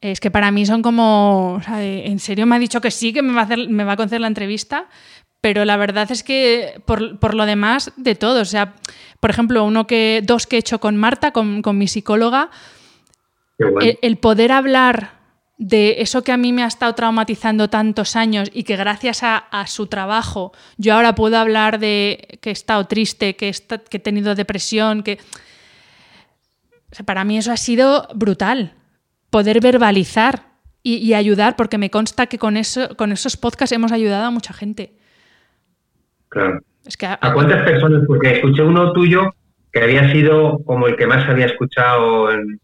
es que para mí son como, en serio me ha dicho que sí, que me va a, hacer, me va a conceder la entrevista, pero la verdad es que por, lo demás, de todo. O sea, por ejemplo, uno que, dos que he hecho con Marta, con, mi psicóloga, el, poder hablar de eso que a mí me ha estado traumatizando tantos años y que gracias a, su trabajo yo ahora puedo hablar de que he estado triste, que he, tenido depresión, que... para mí eso ha sido brutal, poder verbalizar y, ayudar, porque me consta que con, eso, con esos podcasts hemos ayudado a mucha gente. Claro. a, cuántas personas? Porque escuché uno tuyo que había sido como el que más había escuchado en...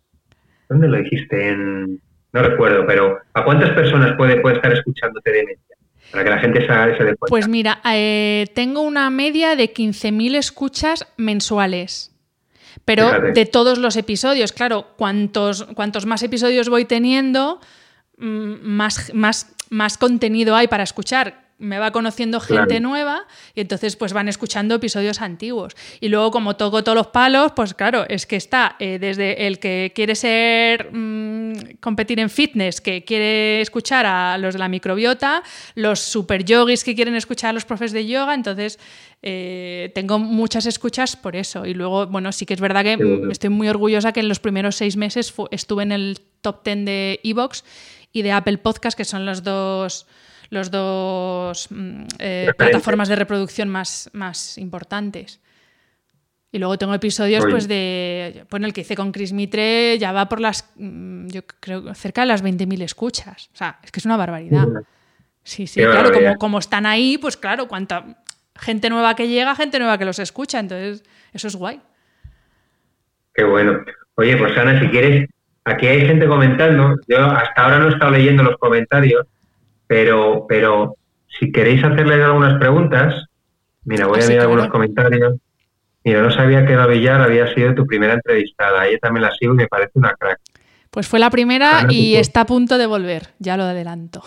¿Dónde lo dijiste? En no recuerdo, pero ¿a cuántas personas puede, puede estar escuchándote de media? Para que la gente se, se dé Pues mira, eh, tengo una media de 15.000 escuchas mensuales. Pero de todos los episodios, claro, cuantos, cuantos más episodios voy teniendo, mm, más, más, más contenido hay para escuchar me va conociendo gente nueva y entonces pues van escuchando episodios antiguos. Y luego como toco todos los palos, pues claro, es que está eh, desde el que quiere ser mm, competir en fitness, que quiere escuchar a los de la microbiota, los super yogis que quieren escuchar a los profes de yoga, entonces eh, tengo muchas escuchas por eso. Y luego, bueno, sí que es verdad que estoy muy orgullosa que en los primeros seis meses estuve en el top ten de Evox y de Apple Podcast, que son los dos los dos mm, eh, plataformas de reproducción más, más importantes. Y luego tengo episodios pues de bueno, el que hice con Chris Mitre ya va por las mm, yo creo cerca de las 20.000 escuchas. O sea, es que es una barbaridad. Sí, sí, claro, como, como, están ahí, pues claro, cuánta gente nueva que llega, gente nueva que los escucha, entonces eso es guay. Qué bueno. Oye, pues Ana, si quieres, aquí hay gente comentando. Yo hasta ahora no he estado leyendo los comentarios, pero, pero si queréis hacerle algunas preguntas, mira, voy a mirar algunos comentarios. Mira, no sabía que la Villar había sido tu primera entrevistada. Ella también la sigo y me parece una crack. Pues fue la primera y está a punto de volver, ya lo adelanto.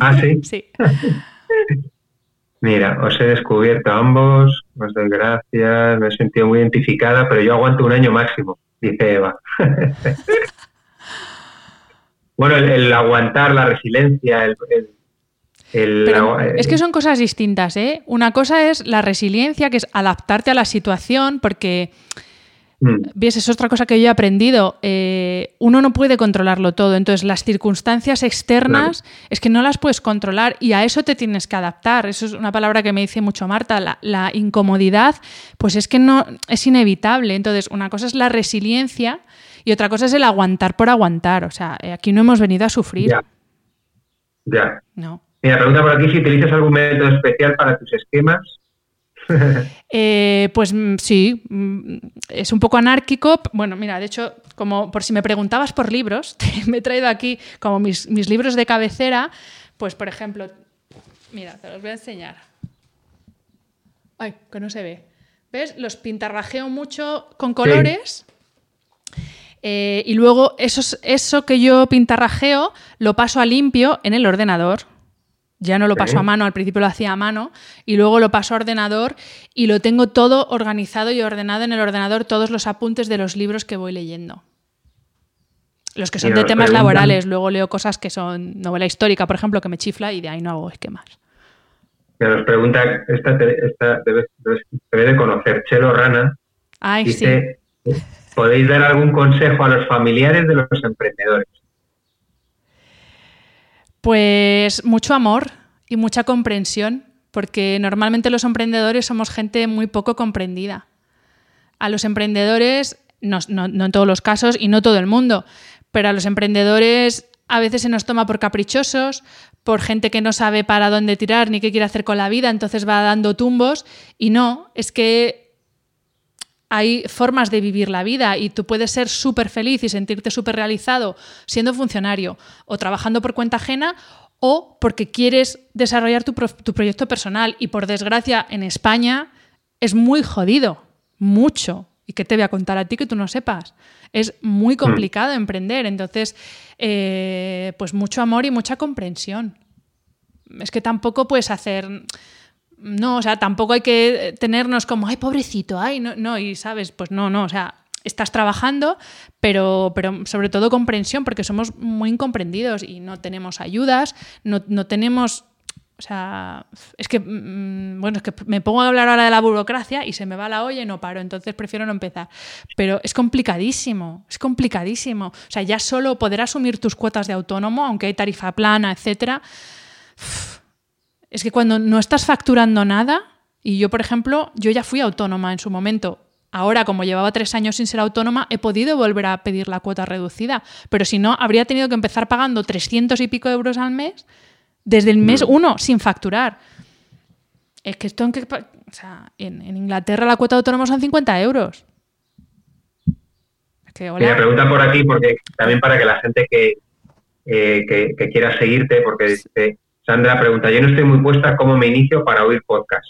¿Ah, sí? [LAUGHS] sí. [LAUGHS] Mira, os he descubierto a ambos, os doy gracias, me he sentido muy identificada, pero yo aguanto un año máximo, dice Eva. [LAUGHS] bueno, el, aguantar, la resiliencia, el, es que son cosas distintas, ¿eh? Una cosa es la resiliencia, que es adaptarte a la situación, porque Mm. ¿Ves? Es otra cosa que yo he aprendido. Eh, uno no puede controlarlo todo. Entonces, las circunstancias externas es que no las puedes controlar y a eso te tienes que adaptar. Eso es una palabra que me dice mucho Marta. La, incomodidad, pues es que no es inevitable. Entonces, una cosa es la resiliencia y otra cosa es el aguantar por aguantar. O sea, eh, aquí no hemos venido a sufrir. Ya. Ya. No. Mira, pregunta por aquí si utilizas algún método especial para tus esquemas [LAUGHS] Eh, pues mm, sí, mm, es un poco anárquico. Bueno, mira, de hecho, como por si me preguntabas por libros, [LAUGHS] me he traído aquí como mis, libros de cabecera. Pues, por ejemplo, mira, te los voy a enseñar. Ay, que no se ve. ¿Ves? Los pintarrajeo mucho con colores. Eh, y luego eso, eso que yo pintarrajeo lo paso a limpio en el ordenador. Ya no lo paso a mano, al principio lo hacía a mano y luego lo paso a ordenador y lo tengo todo organizado y ordenado en el ordenador, todos los apuntes de los libros que voy leyendo. Los que son de temas laborales, luego leo cosas que son novela histórica, por ejemplo, que me chifla y de ahí no hago esquemas. Me nos pregunta, esta, esta debe, de conocer, Chelo Rana. Ay, dice, sí. ¿Podéis dar algún consejo a los familiares de los emprendedores? Pues mucho amor y mucha comprensión, porque normalmente los emprendedores somos gente muy poco comprendida. A los emprendedores, no, en todos los casos y no todo el mundo, pero a los emprendedores a veces se nos toma por caprichosos, por gente que no sabe para dónde tirar ni qué quiere hacer con la vida, entonces va dando tumbos y no, es que hay formas de vivir la vida y tú puedes ser súper feliz y sentirte súper realizado siendo funcionario o trabajando por cuenta ajena o porque quieres desarrollar tu, proyecto personal. Y por desgracia, en España es muy jodido, mucho. ¿Y qué te voy a contar a ti que tú no sepas? Es muy mm. complicado emprender. Entonces, eh, pues mucho amor y mucha comprensión. Es que tampoco puedes hacer no, o sea, tampoco hay que tenernos como, ay, pobrecito, ay, no, no, y sabes, pues no, no, o sea, estás trabajando, pero, pero sobre todo comprensión, porque somos muy incomprendidos y no tenemos ayudas, no, tenemos o sea, es que, mm, bueno, es que me pongo a hablar ahora de la burocracia y se me va la olla y no paro, entonces prefiero no empezar. Pero es complicadísimo, es complicadísimo. O sea, ya solo poder asumir tus cuotas de autónomo, aunque hay tarifa plana, etcétera es que cuando no estás facturando nada, y yo, por ejemplo, yo ya fui autónoma en su momento. Ahora, como llevaba tres años sin ser autónoma, he podido volver a pedir la cuota reducida. Pero si no, habría tenido que empezar pagando 300 y pico euros al mes desde el mes mm. uno, sin facturar. Es que esto en, que, o sea, en, Inglaterra la cuota de autónomo son 50 euros. Es que, pregunta por aquí, porque también para que la gente que, eh, que, quiera seguirte, porque dice, Sandra pregunta, yo no estoy muy puesta cómo me inicio para oír podcast.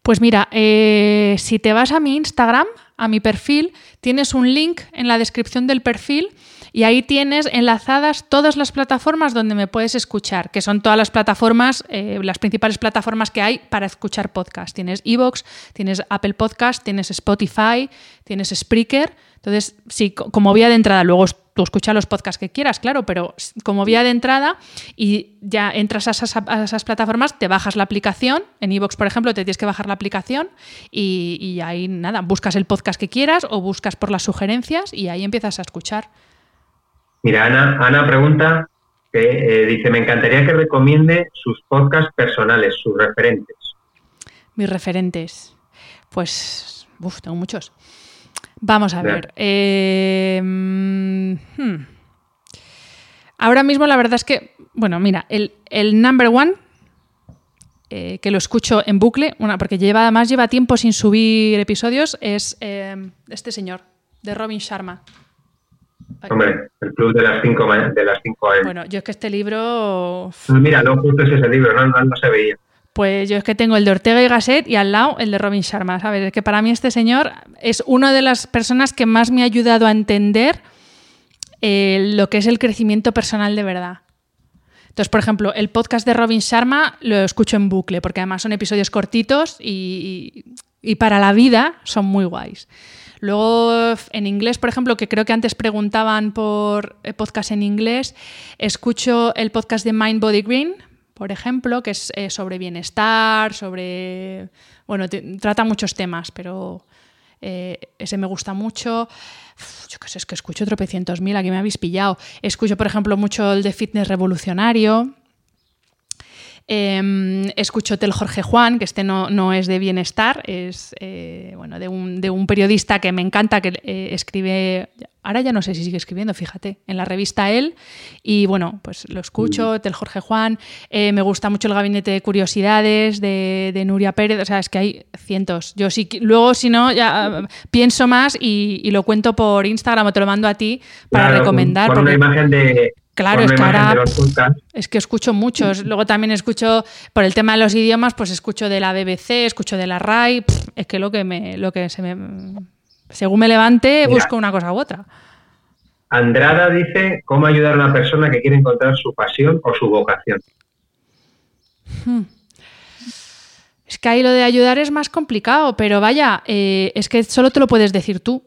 Pues mira, eh, si te vas a mi Instagram, a mi perfil, tienes un link en la descripción del perfil y ahí tienes enlazadas todas las plataformas donde me puedes escuchar, que son todas las plataformas, eh, las principales plataformas que hay para escuchar podcast. Tienes Evox, tienes Apple Podcast, tienes Spotify, tienes Spreaker. Entonces, sí, como vía de entrada, luego tú escuchas los podcasts que quieras, claro, pero como vía de entrada y ya entras a esas, plataformas, te bajas la aplicación. En iVoox, por ejemplo, te tienes que bajar la aplicación y, ahí nada, buscas el podcast que quieras o buscas por las sugerencias y ahí empiezas a escuchar. Mira, Ana, Ana pregunta que eh, dice, me encantaría que recomiende sus podcasts personales, sus referentes. Mis referentes. Pues, uff, tengo muchos. Vamos a ver. Eh, hmm. Ahora mismo la verdad es que, bueno, mira, el, number one, eh, que lo escucho en bucle, una, porque lleva, además lleva tiempo sin subir episodios, es eh, este señor, de Robin Sharma. Hombre, el club de las 5 de las cinco Bueno, yo es que este libro... Mira, no justo es ese libro, no, no se veía. Pues yo es que tengo el de Ortega y Gasset y al lado el de Robin Sharma, ¿sabes? Es que para mí este señor es una de las personas que más me ha ayudado a entender eh, lo que es el crecimiento personal de verdad. Entonces, por ejemplo, el podcast de Robin Sharma lo escucho en bucle, porque además son episodios cortitos y, y para la vida son muy guays. Luego, en inglés, por ejemplo, que creo que antes preguntaban por eh, podcast en inglés, escucho el podcast de Mind Body Green, por ejemplo, que es eh, sobre bienestar, sobre... Bueno, trata muchos temas, pero eh, ese me gusta mucho. yo qué sé, es que escucho tropecientos mil, aquí me habéis pillado. Escucho, por ejemplo, mucho el de fitness revolucionario. Em, escucho Tel Jorge Juan, que este no, no es de bienestar, es eh, bueno, de, un, de, un, periodista que me encanta, que eh, escribe, ahora ya no sé si sigue escribiendo, fíjate, en la revista Él, y bueno, pues lo escucho, Tel Jorge Juan, eh, me gusta mucho el Gabinete de Curiosidades de, de, Nuria Pérez, o sea, es que hay cientos. Yo sí, luego si no, ya pienso más y, y, lo cuento por Instagram o te lo mando a ti para recomendar. Con una imagen de Claro, es que ahora es que escucho muchos. Luego también escucho, por el tema de los idiomas, pues escucho de la BBC, escucho de la RAI. es que lo que me, lo que se me, según me levante, busco una cosa u otra. Andrada dice cómo ayudar a una persona que quiere encontrar su pasión o su vocación. Hmm. Es que ahí lo de ayudar es más complicado, pero vaya, eh, es que solo te lo puedes decir tú.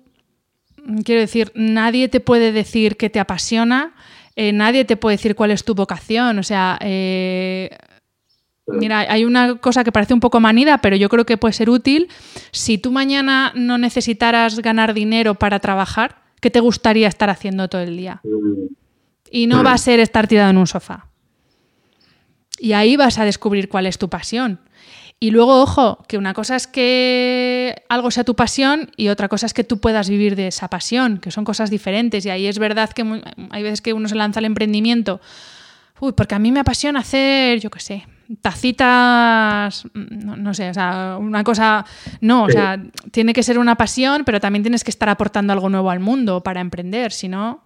Quiero decir, nadie te puede decir que te apasiona eh, nadie te puede decir cuál es tu vocación. O sea, eh, mira, hay una cosa que parece un poco manida, pero yo creo que puede ser útil. Si tú mañana no necesitaras ganar dinero para trabajar, ¿qué te gustaría estar haciendo todo el día? Y no va a ser estar tirado en un sofá. Y ahí vas a descubrir cuál es tu pasión. Y luego, ojo, que una cosa es que algo sea tu pasión y otra cosa es que tú puedas vivir de esa pasión, que son cosas diferentes. Y ahí es verdad que hay veces que uno se lanza al emprendimiento. Uy, porque a mí me apasiona hacer, yo qué sé, tacitas, no, sé, o sea, una cosa, no, o sea, tiene que ser una pasión, pero también tienes que estar aportando algo nuevo al mundo para emprender, si no...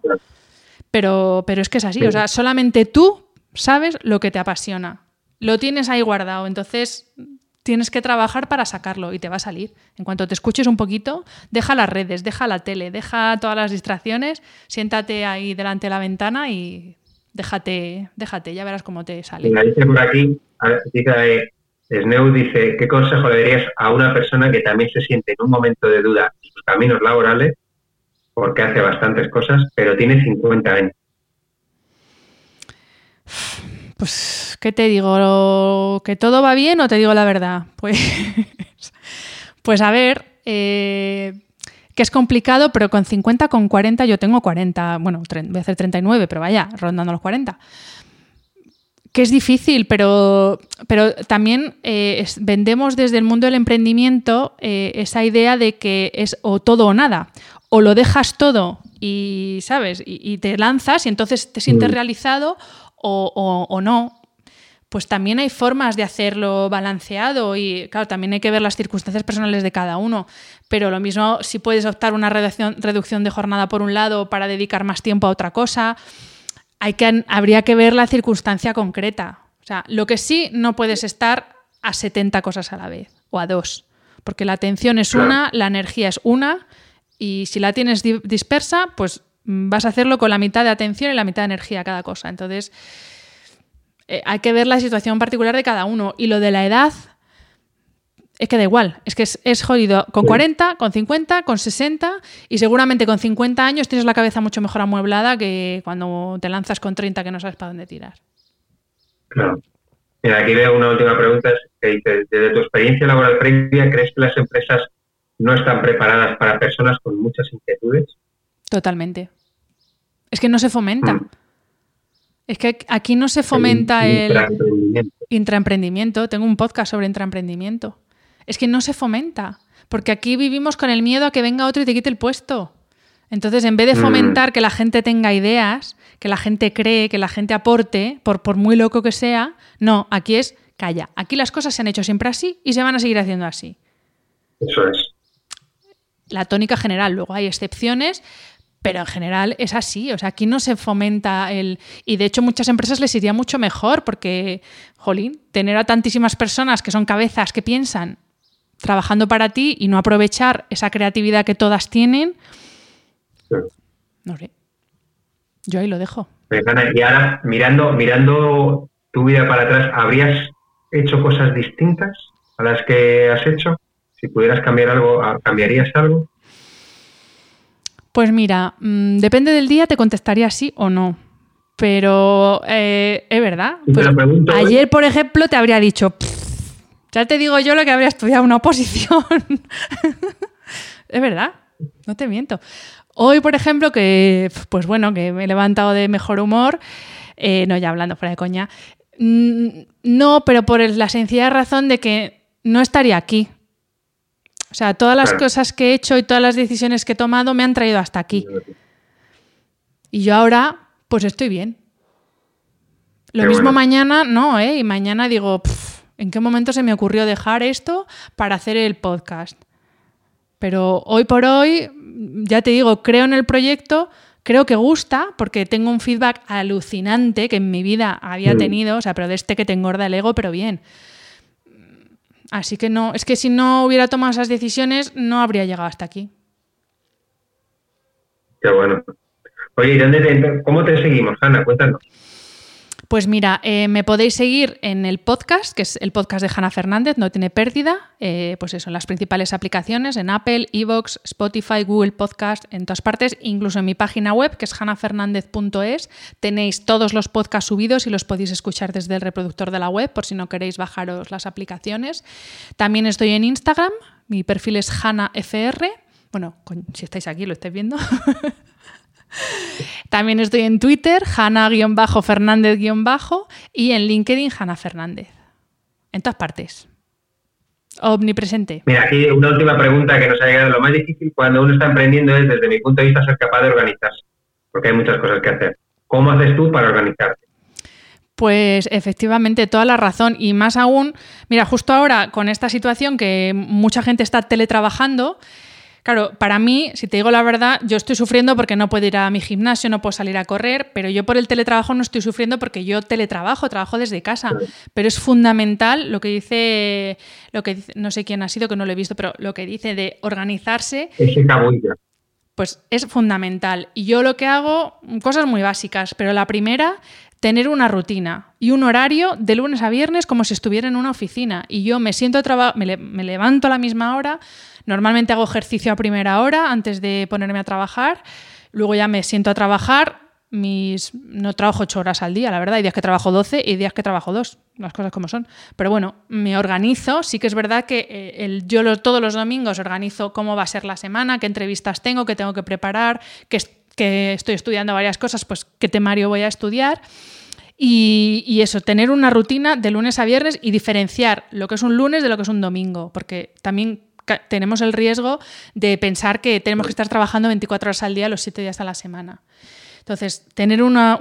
Pero, pero es que es así, o sea, solamente tú sabes lo que te apasiona. Lo tienes ahí guardado, entonces tienes que trabajar para sacarlo y te va a salir. En cuanto te escuches un poquito, deja las redes, deja la tele, deja todas las distracciones, siéntate ahí delante de la ventana y déjate, déjate, ya verás cómo te sale. dice por aquí, dice, Sneu dice, ¿qué consejo le darías a una persona que también se siente en un momento de duda en sus caminos laborales, porque hace bastantes cosas, pero tiene 50 años? [SIGHS] [LAUGHS] Pues, ¿qué te digo? ¿Que todo va bien o te digo la verdad? [LAUGHS] Pues, pues a ver, eh, que es complicado, pero con 50, con 40, yo tengo 40, bueno, voy a hacer 39, pero vaya, rondando los 40. Que es difícil, pero, pero también eh, vendemos desde el mundo del emprendimiento eh, esa idea de que es o todo o nada. O lo dejas todo y, ¿sabes? Y, te lanzas y entonces te sientes mm. realizado o, no, pues también hay formas de hacerlo balanceado y claro, también hay que ver las circunstancias personales de cada uno, pero lo mismo si puedes optar una reducción, reducción de jornada por un lado para dedicar más tiempo a otra cosa, hay que, habría que ver la circunstancia concreta. O sea, lo que sí no puedes estar a 70 cosas a la vez o a dos, porque la atención es una, la energía es una y si la tienes dispersa, pues vas a hacerlo con la mitad de atención y la mitad de energía a cada cosa. Entonces, eh, hay que ver la situación particular de cada uno. Y lo de la edad, es que da igual. Es que es, jodido con 40, con 50, con 60 y seguramente con 50 años tienes la cabeza mucho mejor amueblada que cuando te lanzas con 30 que no sabes para dónde tirar. Claro. Mira, aquí veo una última pregunta que dice, desde tu experiencia laboral previa, ¿crees que las empresas no están preparadas para personas con muchas inquietudes? Totalmente. Es que no se fomenta. Mm. Es que aquí no se fomenta el, intraemprendimiento. Tengo un podcast sobre intraemprendimiento. Es que no se fomenta. Porque aquí vivimos con el miedo a que venga otro y te quite el puesto. Entonces, en vez de mm. fomentar que la gente tenga ideas, que la gente cree, que la gente aporte, por, por muy loco que sea, no, aquí es calla. Aquí las cosas se han hecho siempre así y se van a seguir haciendo así. Eso es. La tónica general. Luego hay excepciones, pero en general es así, o sea, aquí no se fomenta el... Y de hecho muchas empresas les iría mucho mejor porque, jolín, tener a tantísimas personas que son cabezas que piensan trabajando para ti y no aprovechar esa creatividad que todas tienen, no sé. Yo ahí lo dejo. Y ahora, mirando, mirando tu vida para atrás, ¿habrías hecho cosas distintas a las que has hecho? Si pudieras cambiar algo, ¿cambiarías algo? Pues mira, mm, depende del día, te contestaría sí o no. Pero eh, es verdad. Pues ayer, por ejemplo, te habría dicho, ya te digo yo lo que habría estudiado una [LAUGHS] oposición. es verdad, no te miento. Hoy, por ejemplo, que pues bueno, que me he levantado de mejor humor, eh, no ya hablando fuera de coña, mm, no, pero por la sencilla razón de que no estaría aquí. O sea, todas las cosas que he hecho y todas las decisiones que he tomado me han traído hasta aquí. Y yo ahora, pues estoy bien. Lo mismo mañana, no, ¿eh? Y mañana digo, ¿en qué momento se me ocurrió dejar esto para hacer el podcast? Pero hoy por hoy, ya te digo, creo en el proyecto, creo que gusta, porque tengo un feedback alucinante que en mi vida había mm. tenido, o sea, pero de este que te engorda el ego, pero bien. Así que no, es que si no hubiera tomado esas decisiones, no habría llegado hasta aquí. Qué bueno. Oye, ¿dónde ¿cómo te seguimos, Hanna? Cuéntanos. Pues mira, eh, me podéis seguir en el podcast, que es el podcast de Hanna Fernández, no tiene pérdida. Eh, pues eso, en las principales aplicaciones, en Apple, Evox, Spotify, Google Podcast, en todas partes, incluso en mi página web, que es hannafernandez.es, tenéis todos los podcasts subidos y los podéis escuchar desde el reproductor de la web, por si no queréis bajaros las aplicaciones. También estoy en Instagram, mi perfil es HannahFR. Bueno, si estáis aquí lo estáis viendo. [LAUGHS] También estoy en Twitter, Hanna-Fernández- y en LinkedIn, Hanna Fernández. En todas partes. Omnipresente. Mira, aquí una última pregunta que nos ha llegado. Lo más difícil cuando uno está emprendiendo es, desde mi punto de vista, ser capaz de organizarse, porque hay muchas cosas que hacer. ¿Cómo haces tú para organizarte? Pues efectivamente, toda la razón. Y más aún, mira, justo ahora con esta situación que mucha gente está teletrabajando, Claro, para mí, si te digo la verdad, yo estoy sufriendo porque no puedo ir a mi gimnasio, no puedo salir a correr, pero yo por el teletrabajo no estoy sufriendo porque yo teletrabajo, trabajo desde casa. Pero es fundamental lo que dice, lo que no sé quién ha sido, que no lo he visto, pero lo que dice de organizarse. Pues es fundamental. Y yo lo que hago, cosas muy básicas, pero la primera, tener una rutina y un horario de lunes a viernes como si estuviera en una oficina. Y yo me siento me, me levanto a la misma hora Normalmente hago ejercicio a primera hora antes de ponerme a trabajar, luego ya me siento a trabajar. Mis, no trabajo ocho horas al día, la verdad. Hay días que trabajo 12 y días que trabajo dos, las cosas como son. Pero bueno, me organizo. Sí que es verdad que eh, yo todos los domingos organizo cómo va a ser la semana, qué entrevistas tengo, qué tengo que preparar, que, que estoy estudiando varias cosas, pues qué temario voy a estudiar. Y, eso, tener una rutina de lunes a viernes y diferenciar lo que es un lunes de lo que es un domingo, porque también tenemos el riesgo de pensar que tenemos que estar trabajando 24 horas al día los 7 días a la semana. Entonces, tener una,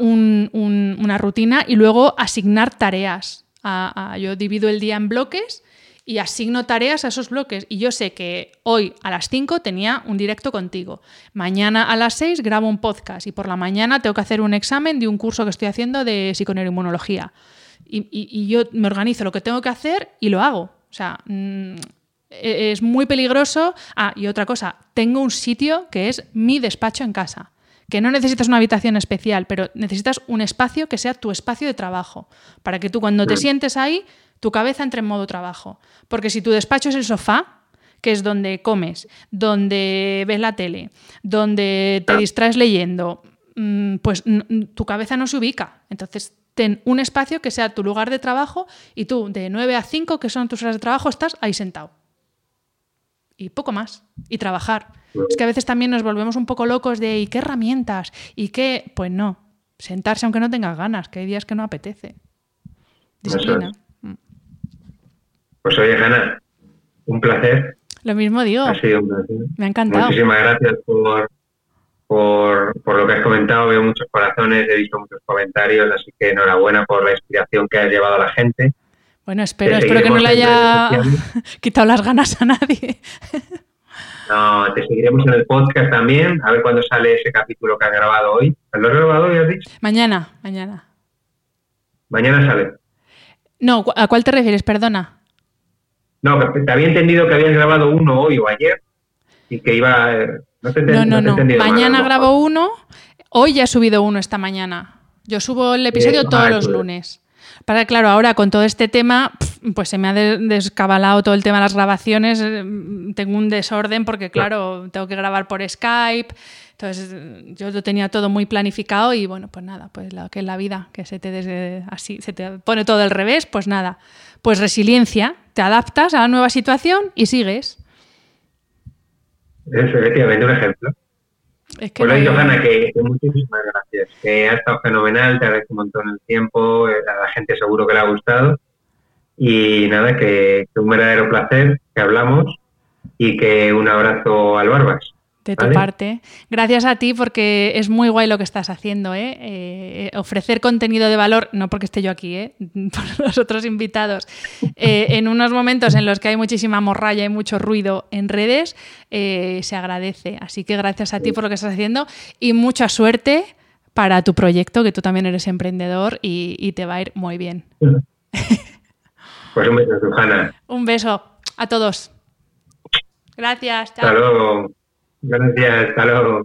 rutina y luego asignar tareas. yo divido el día en bloques y asigno tareas a esos bloques. Y yo sé que hoy a las 5 tenía un directo contigo. Mañana a las 6 grabo un podcast y por la mañana tengo que hacer un examen de un curso que estoy haciendo de psiconeuroinmunología. Y, yo me organizo lo que tengo que hacer y lo hago. O sea, mm, es muy peligroso. Ah, y otra cosa, tengo un sitio que es mi despacho en casa. Que no necesitas una habitación especial, pero necesitas un espacio que sea tu espacio de trabajo. Para que tú cuando te sientes ahí, tu cabeza entre en modo trabajo. Porque si tu despacho es el sofá, que es donde comes, donde ves la tele, donde te distraes leyendo, mm, pues tu cabeza no se ubica. Entonces, ten un espacio que sea tu lugar de trabajo y tú, de 9 a 5, que son tus horas de trabajo, estás ahí sentado y poco más. Y trabajar. Es que a veces también nos volvemos un poco locos de ¿y qué herramientas? ¿Y qué? Pues no. Sentarse aunque no tengas ganas, que hay días que no apetece. Disciplina. Mm. Pues oye, Hanna, un placer. Lo mismo digo. Ha sido un placer. Me ha encantado. Muchísimas gracias por, por, por, lo que has comentado. Veo muchos corazones, he visto muchos comentarios, así que enhorabuena por la inspiración que has llevado a la gente. Bueno, espero, espero que no le haya [LAUGHS] quitado las ganas a nadie. No, te seguiremos en el podcast también, a ver cuándo sale ese capítulo que has grabado hoy. ¿Lo has grabado hoy, has dicho? Mañana, mañana. Mañana sale. No, ¿a cuál te refieres? Perdona. No, te había entendido que habías grabado uno hoy o ayer y que iba... Eh, no, te no, no, no. Mañana grabo uno, hoy ya he subido uno esta mañana. Yo subo el episodio eh, todos los lunes. Para claro, ahora con todo este tema, pues se me ha descabalado todo el tema de las grabaciones. Eh, tengo un desorden porque, claro, tengo que grabar por Skype. Entonces, yo lo tenía todo muy planificado y bueno, pues nada, pues lo que es la vida, que se te desde así, se te pone todo al revés, pues nada. Pues resiliencia, te adaptas a la nueva situación y sigues. Es efectivamente un ejemplo. Es que lo que, muchísimas gracias. Que ha estado fenomenal, te agradezco un montón el tiempo, eh, a la gente seguro que le ha gustado. Y nada, que, que un verdadero placer, que hablamos y que un abrazo al Barbas de tu parte. Gracias a ti porque es muy guay lo que estás haciendo. ¿eh? Eh, ofrecer contenido de valor, no porque esté yo aquí, ¿eh? [LAUGHS] por los otros invitados, en unos momentos en los que hay muchísima morralla y mucho ruido en redes, se agradece. Así que gracias a ti por lo que estás haciendo y mucha suerte para tu proyecto, que tú también eres emprendedor y, te va a ir muy bien. Pues un beso, Susana. un beso a todos. Gracias. Chao. Hasta luego. Gracias, hasta luego.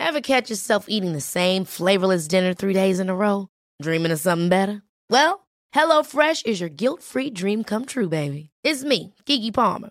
Ever catch yourself eating the same flavorless dinner three days in a row? Dreaming of something better? Well, HelloFresh is your guilt-free dream come true, baby. It's me, Kiki Palmer.